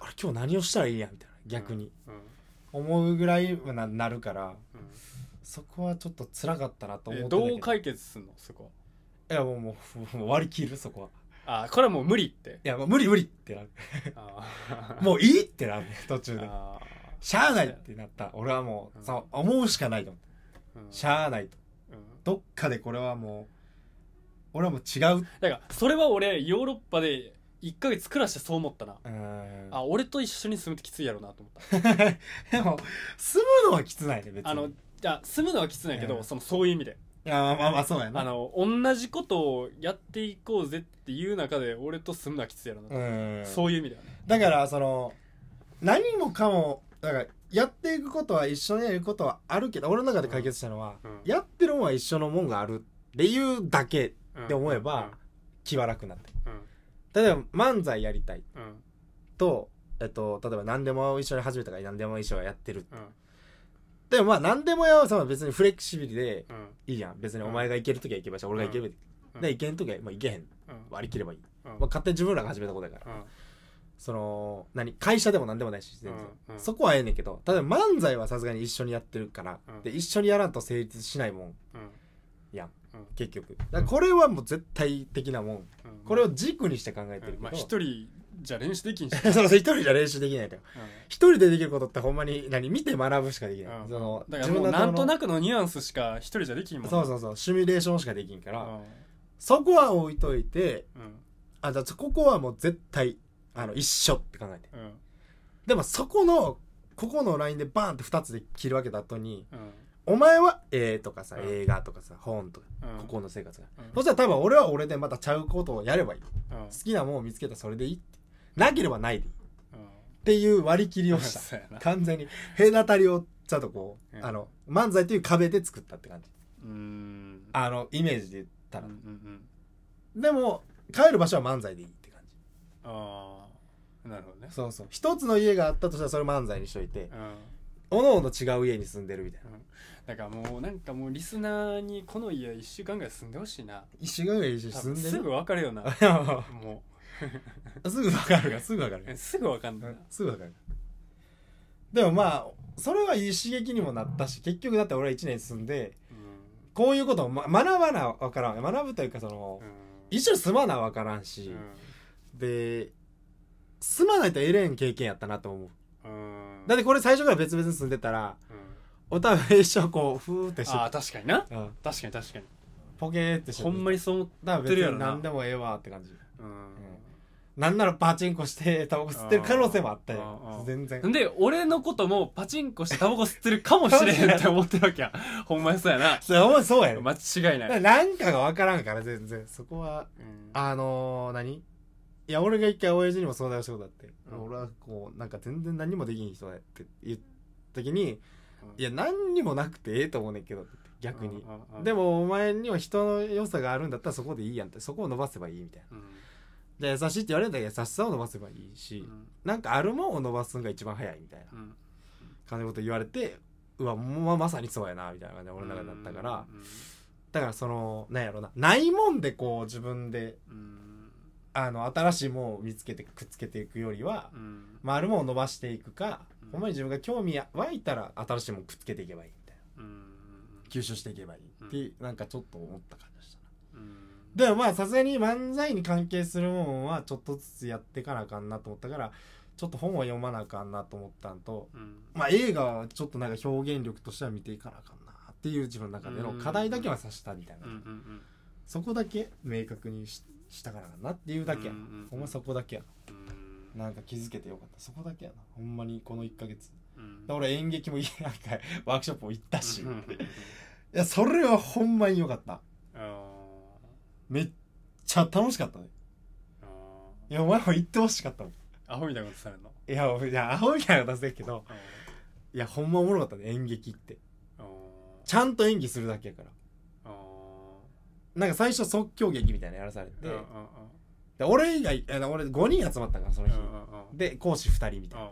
あれ今日何をしたらいいやみたいな逆に。うん。思うぐらいはななるからうん。そこはちょっと辛かったなと思っえてど。どう解決すんの？そこいやもうもうもう割り切るそこは。はあこれはもう無理って。いやもう無理無理ってなる。もういいってなるね途中で。あしゃあないってなった。俺はもう、うん。そう思うしかないと思って。しゃあないと。うん。どっかでこれはもう俺はもう違う。だからそれは俺ヨーロッパで1ヶ月暮らしてそう思ったな。あ俺と一緒に住むってきついやろうなと思った。でも住むのはきつないね別に。あのじゃあ住むのはきつないけど、うん。そのそういう意味で。いやまあまあまあそうやな。あの同じことをやっていこうぜっていう中で俺と住むのはきついやろうな、うん。そういう意味ではね。だからその何もかもだからやっていくことは一緒にやることはあるけど俺の中で解決したのは、うん。やってるもんは一緒のもんがあるっていうだけって思えば気は楽になってうん。例えば漫才やりたいうん。うんと、えっと、例えば何でも一緒に始めたから何でも一緒にやってるうん。でもまあ何でもやはさ別にフレキシビリでうん。いいじゃん。別にお前が行ける時は行けばいいし俺が行ける時、うん。で行けん時はもう行けへん。うん。割り切ればいい、うんまあ、勝手に自分らが始めたことだから、うんその何会社でも何でもないし全然、うんうん。そこはええねんけど例えば漫才はさすがに一緒にやってるから、うん。で一緒にやらんと成立しないもん。うん。やん。うん。結局。これはもう絶対的なもん。うん。これを軸にして考えてるけど、うん。まあ一人じゃ練習できんし、そうそう一人じゃ練習できないんだようん。一人でできることってほんまに何見て学ぶしかできない、うん。そのだからもうなんとなくのニュアンスしか一人じゃできんもん。そうそうそう。シミュレーションしかできんから、うん。そこは置いといてうん。あじゃあここはもう絶対あの一緒って考えて。うん。でもそこのここのラインでバーンって2つで切るわけだ後にうん。お前は絵とかさ、うん。映画とかさ本とか、うん。ここの生活が、うん。そしたら多分俺は俺でまたちゃうことをやればいい。うん。好きなものを見つけたらそれでいいって。なければないでいい。っうん。ていう割り切りをした。完全に隔たりをちゃんとこう、うん。あの漫才という壁で作ったって感じ。あのイメージで言ったら。うん、うんうん。でも帰る場所は漫才でいいって感じ。ああなるほどね。そうそう。一つの家があったとしたらそれ漫才にしといてうん。おのおの違う家に住んでるみたいな。だからもうなんかもうリスナーにこの家1週間ぐらい住んでほしいな。一週間ぐらい一緒に多住んでる？分すぐ分かるよな。もすぐ分かる すぐ分かるすぐ分かんないな。すぐ分かる。でもまあそれはいい刺激にもなったし結局だって俺は1年住んでこういうことを、ま、学ばな分からん。学ぶというかその一緒に住まな分からんし、で住まないと得れん経験やったなと思う。だってこれ最初から別々に住んでたらお互い一生こうふーってしてああ確かにな。うん。確かに確かに。ポケーってしてほんまにそう思っだから別ってるやろなに何でもええわって感じ。うん。なんならパチンコしてタバコ吸ってる可能性もあったあよー全然。で俺のこともパチンコしてタバコ吸ってるかもしれへんって思ってるわけや ほんまにそうやな。それほんまそうやね間違いない、なんかが分からんから全然。そこはうん。あのー、何いや俺が一回親父にも相談したことあって、うん。俺はこうなんか全然何もできん人だって言った時にうん。いや何にもなくてええと思うねんけど逆に、でもお前には人の良さがあるんだったらそこでいいやんってそこを伸ばせばいいみたいな。うん。じ優しいって言われるんだけど優しさを伸ばせばいいし、うん。なんかあるもんを伸ばすのが一番早いみたいな。うん。感じのこと言われてうわもうまさにそうやなみたいな感じで俺の中でだったから、だからそのなんやろなないもんでこう自分でうんあの新しいものを見つけてくっつけていくよりは、うん。まあ、あるものを伸ばしていくか、うん。ほんまに自分が興味湧いたら新しいものくっつけていけばいいみたいな。うん。吸収していけばいいって、なんかちょっと思った感じでした。なうん。でもまあさすがに漫才に関係するもんはちょっとずつやっていかなあかんなと思ったからちょっと本は読まなあかんなと思ったんと、うん。まあ、映画はちょっとなんか表現力としては見ていかなあかんなっていう自分の中での課題だけはさしたみたいな、うんうん。そこだけ明確にししたからなっていうだけやな、うんうんうん。ほんまそこだけやうん。ななんか気づけてよかった。そこだけやな。ほんまにこの1ヶ月。うん。で俺演劇もい なんかワークショップも行ったし、いうん。うんやそれはほんまによかった。あめっちゃ楽しかったねいやお前も行ってほしかったもん。ーアホみたいなことされるの？いやいやアホみたいなことするけど。あいやほんまおもろかったね演劇って。ちゃんと演技するだけやから。あなんか最初即興劇みたいなのやらされて。で俺以外俺5人集まったからその日。で講師2人みたいな。あ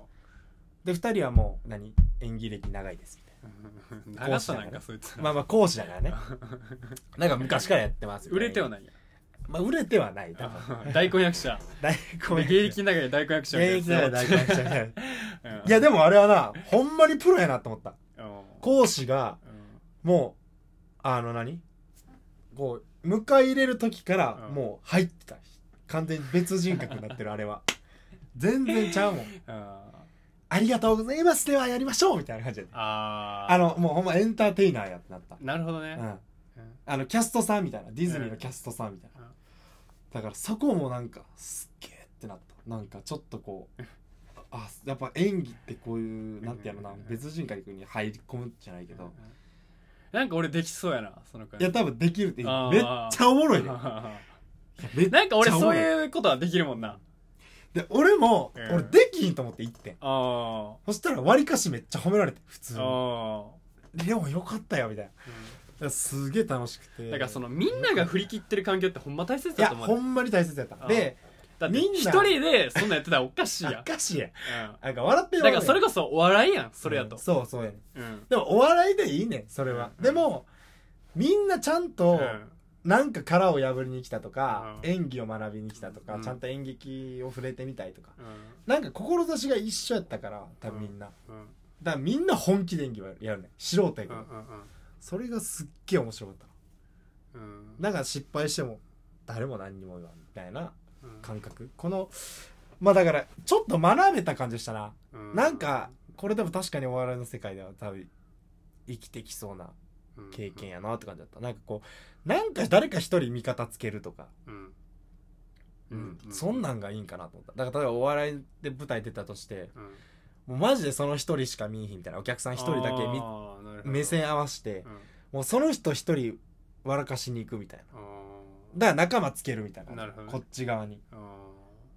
で2人はもう何？演技歴長いですみたいー 長さなんかそいつなまあまあ講師だからね。なんか昔からやってます売れてはないないやまあ売れてはない。多分。大根役者。大根芸歴長い大根役者みたい現役では大根役者いやでもあれはなほんまにプロやなと思った。うん。講師がもうあの何？こう迎え入れる時からうん。もう入ってた。完全に別人格になってるあれは。全然ちゃうもん。あありがとうございます。ではやりましょうみたいな感じでああのもうほんまエンターテイナーやってなった。なるほどね。うん。うん。あのキャストさんみたいなディズニーのキャストさんみたいな、うん。だからそこもなんかすっげえってなった。なんかちょっとこう あやっぱ演技ってこういうなんていうのなうん別人格に入り込むじゃないけどなんか俺できそうやなその感じ。いや多分できるってめっあー。ちゃおもろいね めっちゃなんか俺そうういうことはできるもんな。で俺も、うん俺できひんと思って行ってん。あそしたらわりかしめっちゃ褒められて普通ああにでもよかったよみたいな。だからすげえ楽しくて。だからそのみんなが振り切ってる環境ってほんま大切いやだと思う。ほんまに大切やった。あー。でだってみんな。一人でそんなんやってたらおかしいやん。おかしいやん。うん。なんか笑ってよだからそれこそお笑いやんそれやと。うん。そうそうやねうん。でもお笑いでいいねんそれは、うん。でもみんなちゃんとうん。なんか殻を破りに来たとか、うん。演技を学びに来たとか、うん。ちゃんと演劇を触れてみたいとか。うん。なんか志が一緒やったから多分みんな、うん。だからみんな本気で演技をやるねん。素人やけど、うんうんそれがすっげえ面白かったうん。だから失敗しても誰も何にも言わんみたいなうん感覚。このまあだからちょっと学べた感じでしたな、うん。なんかこれでも確かにお笑いの世界では多分生きてきそうな経験やなって感じだった。なんかこうなんか誰か一人味方つけるとか、うん。うん。そんなんがいいんかなと思った。だから例えばお笑いで舞台出たとしてうん。もうマジでその一人しか見えひんみたいな。お客さん一人だけ目線合わせてうん。もうその人一人笑かしに行くみたいな。あだから仲間つけるみたいな。なるほどね。こっち側に。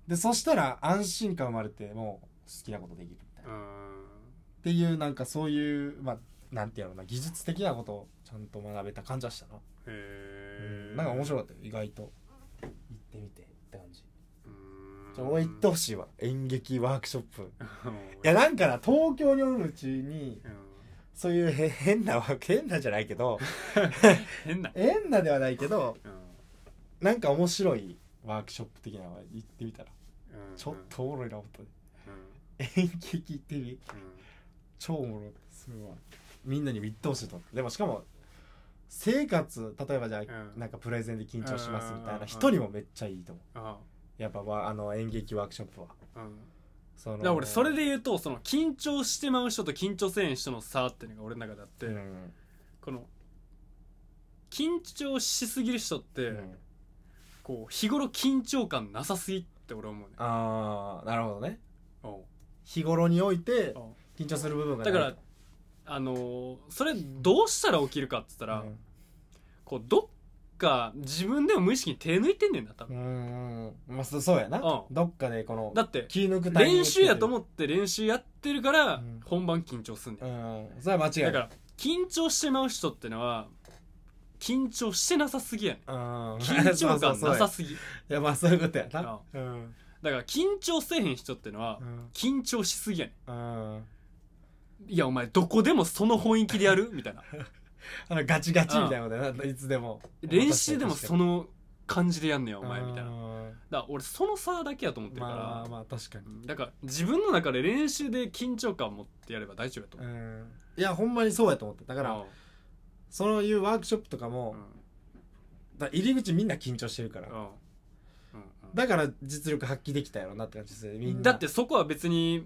でそしたら安心感生まれてもう好きなことできるみたいーな、っうんていうなんかそういうまあなんていうのな技術的なことをちゃんと学べた感じはしたな、へえなんか面白かったよ。意外と。行ってみてって感じ。うん。ちょ俺行ってほしいわ。演劇ワークショップ。いうんやなんかな東京におるうちにうん。そういうへ変なワーク変なじゃないけど。変な。変なではないけどうんなんか面白いワークショップ的なの行ってみたら。うん。ちょっとおもろいな思ったねうん。演劇行ってみうん。超おもろい。それは。みんなに見通してとって。でもしかも生活例えばじゃあ、うん。なんかプレゼンで緊張しますみたいうんな人にもめっちゃいいと思う。あやっぱわあの演劇ワークショップは。あうん。そのだから俺それで言うとその緊張してまう人と緊張せん人の差っていうのが俺の中であって、うん。この緊張しすぎる人って、うんこう日頃緊張感なさすぎって俺思うね。ああなるほどね。おう。日頃において緊張する部分がだからあのーそれどうしたら起きるかっつったら、うん。こうどっか自分でも無意識に手抜いてんねんな多う分、んまあそそうやな。う。んどっかでこのだって気抜くタイミング練習やとう思って練習やってるから、うん本番緊張すんねんうんそれは間違いないだから緊張してまう。人ってのは緊張してなさすぎやねん。うん。緊張感なさすすぎ いやまあそういうことやな。あうん。だから緊張せえへん人ってのはうん。緊張しすぎやねうん。んいやお前どこでもその雰囲気でやる？みたいな。あのガチガチみたいなことやな。いつでも。練習でもそのの感じでやんねやお前みたいな。だかなら俺その差だけやと思ってるから、まあまあまあ確かに。うん。だから自分の中で練習で緊張感持ってやれば大丈夫やとう思う、ん。いやほんまにそうやと思って。だだからそういうワークショップとかもだ入り口みんな緊張してるから。だから実力発揮できたやろなって感じでする。みんな。だってそこは別に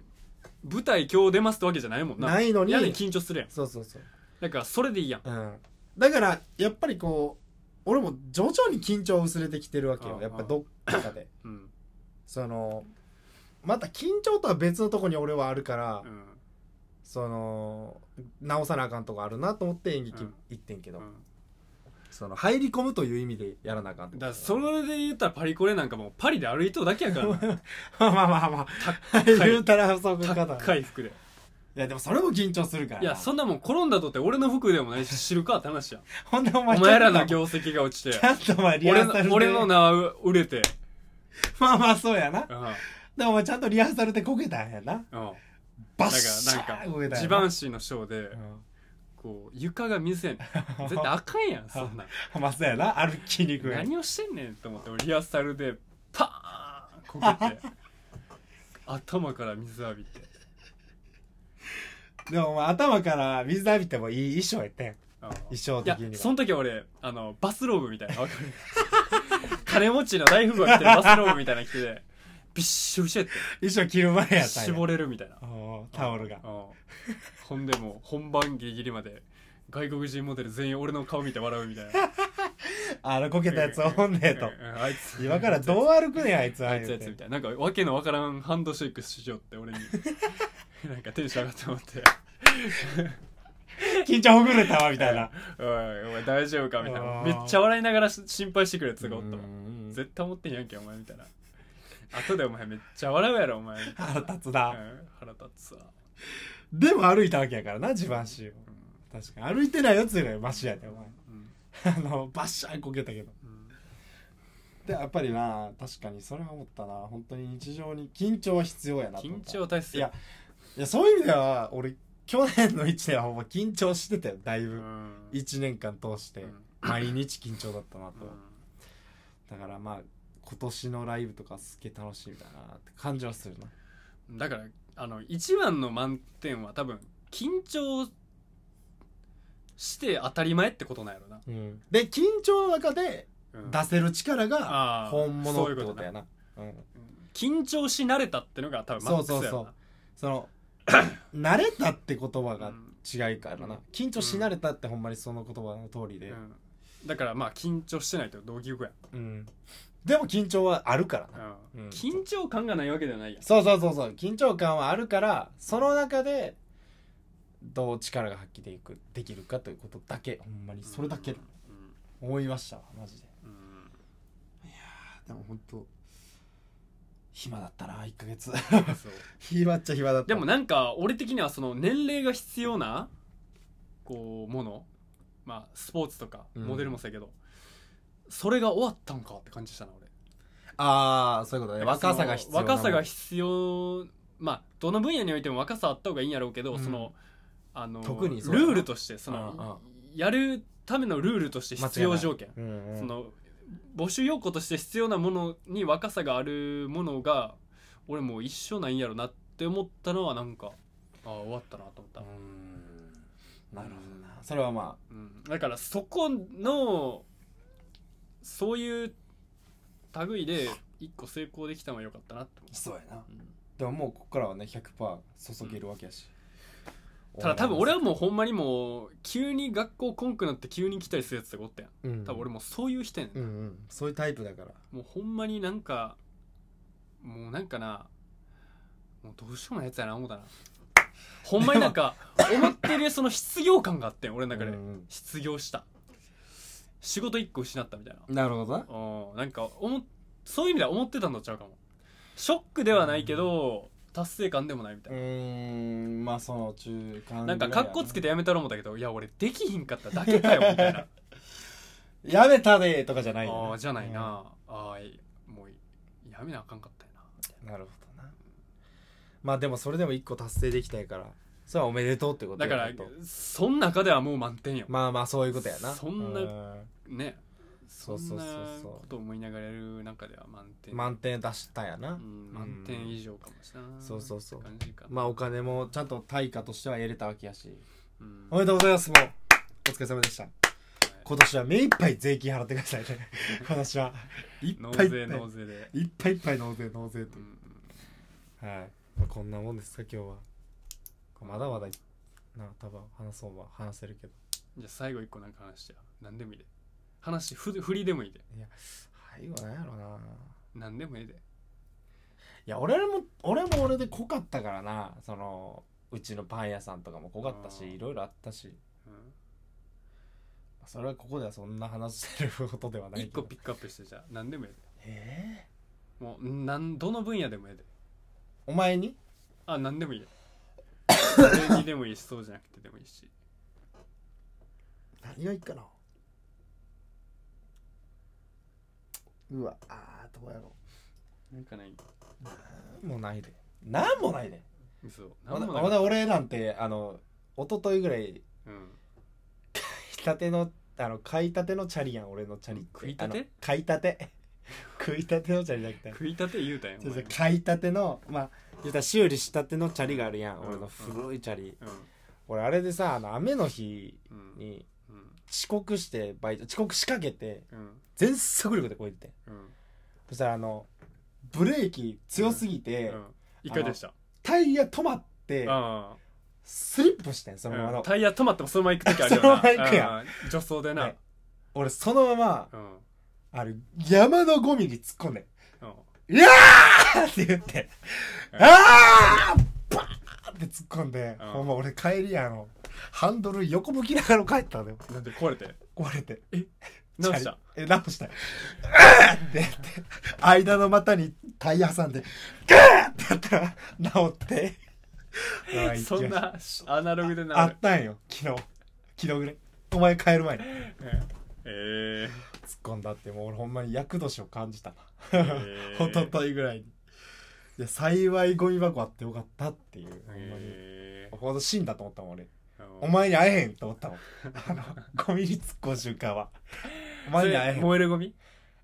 舞台今日出ますってわけじゃないもんな。ないのに。やねん緊張するやん。そうそうそう。だからそれでいいやん。うん。だからやっぱりこう俺も徐々に緊張薄れてきてるわけよ。うんやっぱどっかで。うん。そのまた緊張とは別のとこに俺はあるから、うん。その直さなあかんとこあるなと思って演劇うん。行ってんけど、うん。その入り込むという意味でやらなあかんだからそれで言ったらパリコレなんかもうパリで歩いとるだけやからな。まあまあまあまあ。言うたらそういう方い高い服で。やでもそれも緊張するから。いやそんなもん転んだとって俺の服でもないし知るかって話やん。ほんでお前お前らの業績が落ちて。ちゃんとお前リ俺ハーサルで。の俺の名は売れて。まあまあそうやな。うん。うんでもお前ちゃんとリハーサルでこけたんやなバッシャーこけたんやジバンシーのショーでうこう床が水やねん。絶対あかんやんそんなん。んまあそうやな。歩きにくい。何をしてんねんと思って俺リハーサルでパーンこけて 頭から水浴びて。でもお前頭から水浴びてもいい衣装やったやん。うん衣装的には。その時俺あのバスローブみたいなわかる。金持ちの大富豪が着てるバスローブみたいなの着ててびっしょびしょやって。衣装着る前やったんや。絞れるみたいな。おータオルが。うん。ほんでもう本番ギリギリまで外国人モデル全員俺の顔見て笑うみたいな。あのこけたやつをほんでとうんうんあいつ。今からどう歩くねんあいつ。あいつやつみたいな。なんかわけのわからんハンドシェイクしようって俺に。なんかテンション上がって思って。緊張ほぐれたわみたいな。おいお前大丈夫かみたいあー。なめっちゃ笑いながらし心配してくるやつがおったわうん絶対思ってんやんけお前みたいな後でお前めっちゃ笑うやろお前。腹立つな。うん腹立つわ。でも歩いたわけやからな自慢しよう。確かに。歩いてないやつがマシやでお前。うん。あのバッシャーこけたけど。うん。でやっぱりな確かにそれは思ったな。本当に日常に緊張は必要やなと思緊った。張大切。いやいやそういう意味では俺去年の1年はほんま緊張してたよだいうぶん。1年間通して。うん。毎日緊張だったなと。うん。だからまあ今年のライブとかすっげえ楽しみだなって感じはするな。だからあの一番の満点は多分緊張して当たり前ってことなんやろな、で緊張の中でうん。出せる力が本物ってこととやな。うんうん。緊張し慣れたってのが多分マックスやろな。そうそうその 慣れたって言葉がうん違いからな。緊張し慣れたってほんまにその言葉の通りで、うん。だからまあ緊張してないと同義語や。うんでも緊張はあるからな、ん、うん。緊張感がないわけではないやん。そうそうそう。そう緊張感はあるからその中でどう力が発揮でいくできるかということだけ。ほんまにそれだけうん。思いましたわマジで。うん。でも本当暇だったな1ヶ月。暇っちゃ暇だった。でもなんか俺的にはその年齢が必要なこうもの。まあスポーツとかうん。モデルもそうやけど、それが終わったんかって感じしたな俺。ああそういうことね。若さが必要若さが必要まあどの分野においても若さあった方がいいんやろうけど、うん。そのあの特にルールとしてそのやるためのルールとして必要条件、うんうん。その募集要項として必要なものに若さがあるものが俺もう一緒なんやろなって思ったのはなんかああ終わったなと思った、なるほどな。それはまうん、だからそこのそういう類で一個成功できたのはよかったなって思あそうやな。う、うん。でももうここからはね100%注げるわけやし、ただ多分俺はもうほんまにもう急に学校来んくなって急に来たりするやつとかおったやん。うん。多分俺もうそういう人やねん、うんうん。そういうタイプだから。もうほんまになんかもうなんかなもうどうしようもないやつやな思ったな。ほんまになんか 思ってるその失業感があってん俺の中で、うん。失業した仕事一個失ったみたいな。なるほどな。うん。なんか思っそういう意味では思ってたんだっちゃうかも。ショックではないけど、達成感でもないみたういな、ーん。まあその中間な。んかカッコつけてやめたろ思ったけどいや俺できひんかっただけかよみたいな。やめたでとかじゃないよああじゃないな、ああいもうやめなあかんかったよなみたいな。るほどな。まあでもそれでも一個達成できたやからそれはおめでとうってことなだからそん中ではもう満点よ、まあまあそういうことやな。そんなうね。そそうそうそう。んなそうことを思いながらやる中では満点。満点出したんやな、うん、満点以上かもしれな。いそうそうそう。って感じかな。まあお金もちゃんと対価としては得れたわけやし。うん。おめでとうございますもう。お疲れ様でした。今年は目いっぱい税金払ってくださいね。今年はいっ納ぱいいっぱい。税納税で、いっぱいいっぱい納税納税とうん。はい、まあ、こんなもんですか今日はまだまだな多分話そうは話せるけど。じゃあ最後一個なんか話してよ。何でもいいで。話ふ振りでもいいで。最後なんやろな。何でもいいで。いや俺も俺も俺で濃かったからな。そのうちのパン屋さんとかも濃かったしいろいろあったし。うん。それはここではそんな話してることではない一個ピックアップしてじゃあ何でもいいで。えー、もうなんどの分野でもいいで。お前に？あ何でもいいで俺にでもいいしそうじゃな。くてでもいいし何がいいかな。うわあーどうやろなんかない。うなんもないで。なんもないで。嘘。まだまだ俺なんてあの一昨日ぐらいうん。買いたてのあの買いたてのチャリやん俺のチャリって。食いたて？買いたて食いたてのチャリじゃなくて食いたて言うたんやおそうそう前。買いたてのまあ言ったら修理したてのチャリがあるやん、うん俺の古いチャリ、うん。俺あれでさあの雨の日うん。にうん。遅刻してバイト遅刻しかけてうん。全速力でこいてうん。そしたらあのブレーキ強すぎて、うん。一回でした。タイヤ止まってあスリップしてんそあのまま。の、うん。タイヤ止まってもそのまま行く時あるよな。そのまま行くやん。うん。助走でな。はい俺そのままうんある山のゴミに突っ込んでうん「いやー!」って言って「うん。あー!」バーンって突っ込んで、うん。ほんま俺帰りあのハンドル横向きながら帰ったのよ。なんで壊れて壊れて。直した？え直した。あーってやって間の股にタイヤ挟んでガーってやったら直って。そんなアナログであなるったんよ昨日。昨日ぐらい。お前帰る前に。え突っ込んだってもう俺ほんまに厄年を感じたな。え 一昨日ぐらいに。いや幸いゴミ箱あってよかったっていうほんまに。えほんと死んだと思ったもん俺。ーお前に会えへんと思ったもん。あのゴミに突っ込む瞬間はお前に会えへん。燃えるゴミ？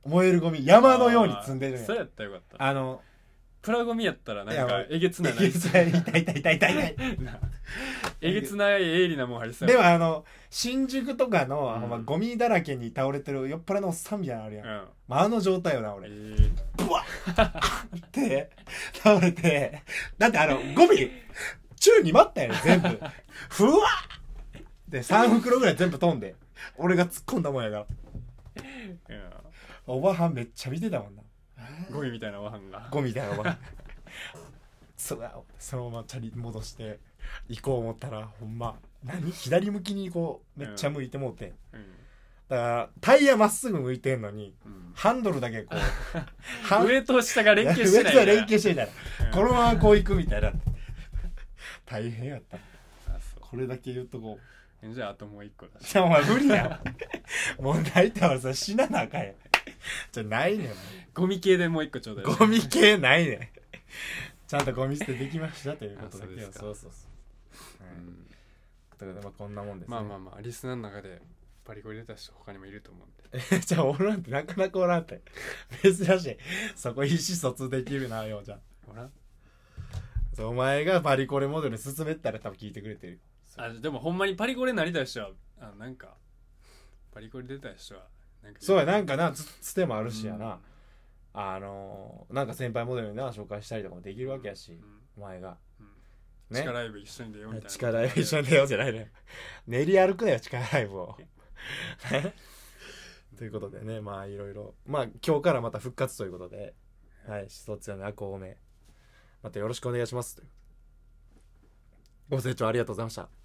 燃えるゴミ。山のように積んでるそれやったらよかった。あのプラゴミやったらなんかえげつないえげつない。痛い痛い痛い痛い痛い。なえげつない鋭利なもん入りそうでやもあの新宿とかの、うん。まゴミだらけに倒れてる酔っ払いのおっさんみたいなのあるやん、うん。まあ、あの状態よなえ俺ー。ブワッって倒れて。だってあのゴミ宙に舞ったよね全部。ふわっ。で3袋ぐらい全部飛んで俺が突っ込んだもんやから。おばはんめっちゃ見てたもんな。うんゴミみたいなご飯が。ゴミみたいなおばはん。そそのままチャリ戻して行こう思ったらほんま何？左向きにこうめっちゃ向いてもうて、うん。だからタイヤまっすぐ向いてんのにうん。ハンドルだけこう 上と下が連携してない上と連携してみたい。なうん。このままこう行くみたいな。大変やった。これだけ言うとこじゃああともう一個だしじゃあお前無理やん。もう泣いたらさ死ななあかんやん。じゃないねん。ゴミ系でもう一個ちょうだい。ゴミ系ないねん。ちゃんとゴミ捨てできましたということだけよあそうですか。そうそうということでまあこんなもんですね。まあまあまあリスナーの中でバリゴリ出た人他にもいると思うんで。じゃあおらんってなかなかおらんって。珍しい。そこ意思疎通できるなようじゃほらそうお前がパリコレモデルに勧めたら多分聞いてくれてる。よあでもほんまにパリコレになりたい人はあなんかパリコレ出たい人はなんかそうやなんかなつつてもあるしやな、あのーなんか先輩モデルにな紹介したりとかもできるわけやし、うん。お前が。うんね。地下ライブ一緒に出ようみたいな。地下ライブ一緒に出ようじゃないね。練り歩くなよ地下ライブを。ということでねまあいろいろ。まあ今日からまた復活ということで。はい一つやの赤多め。またよろしくお願いします。ご清聴ありがとうございました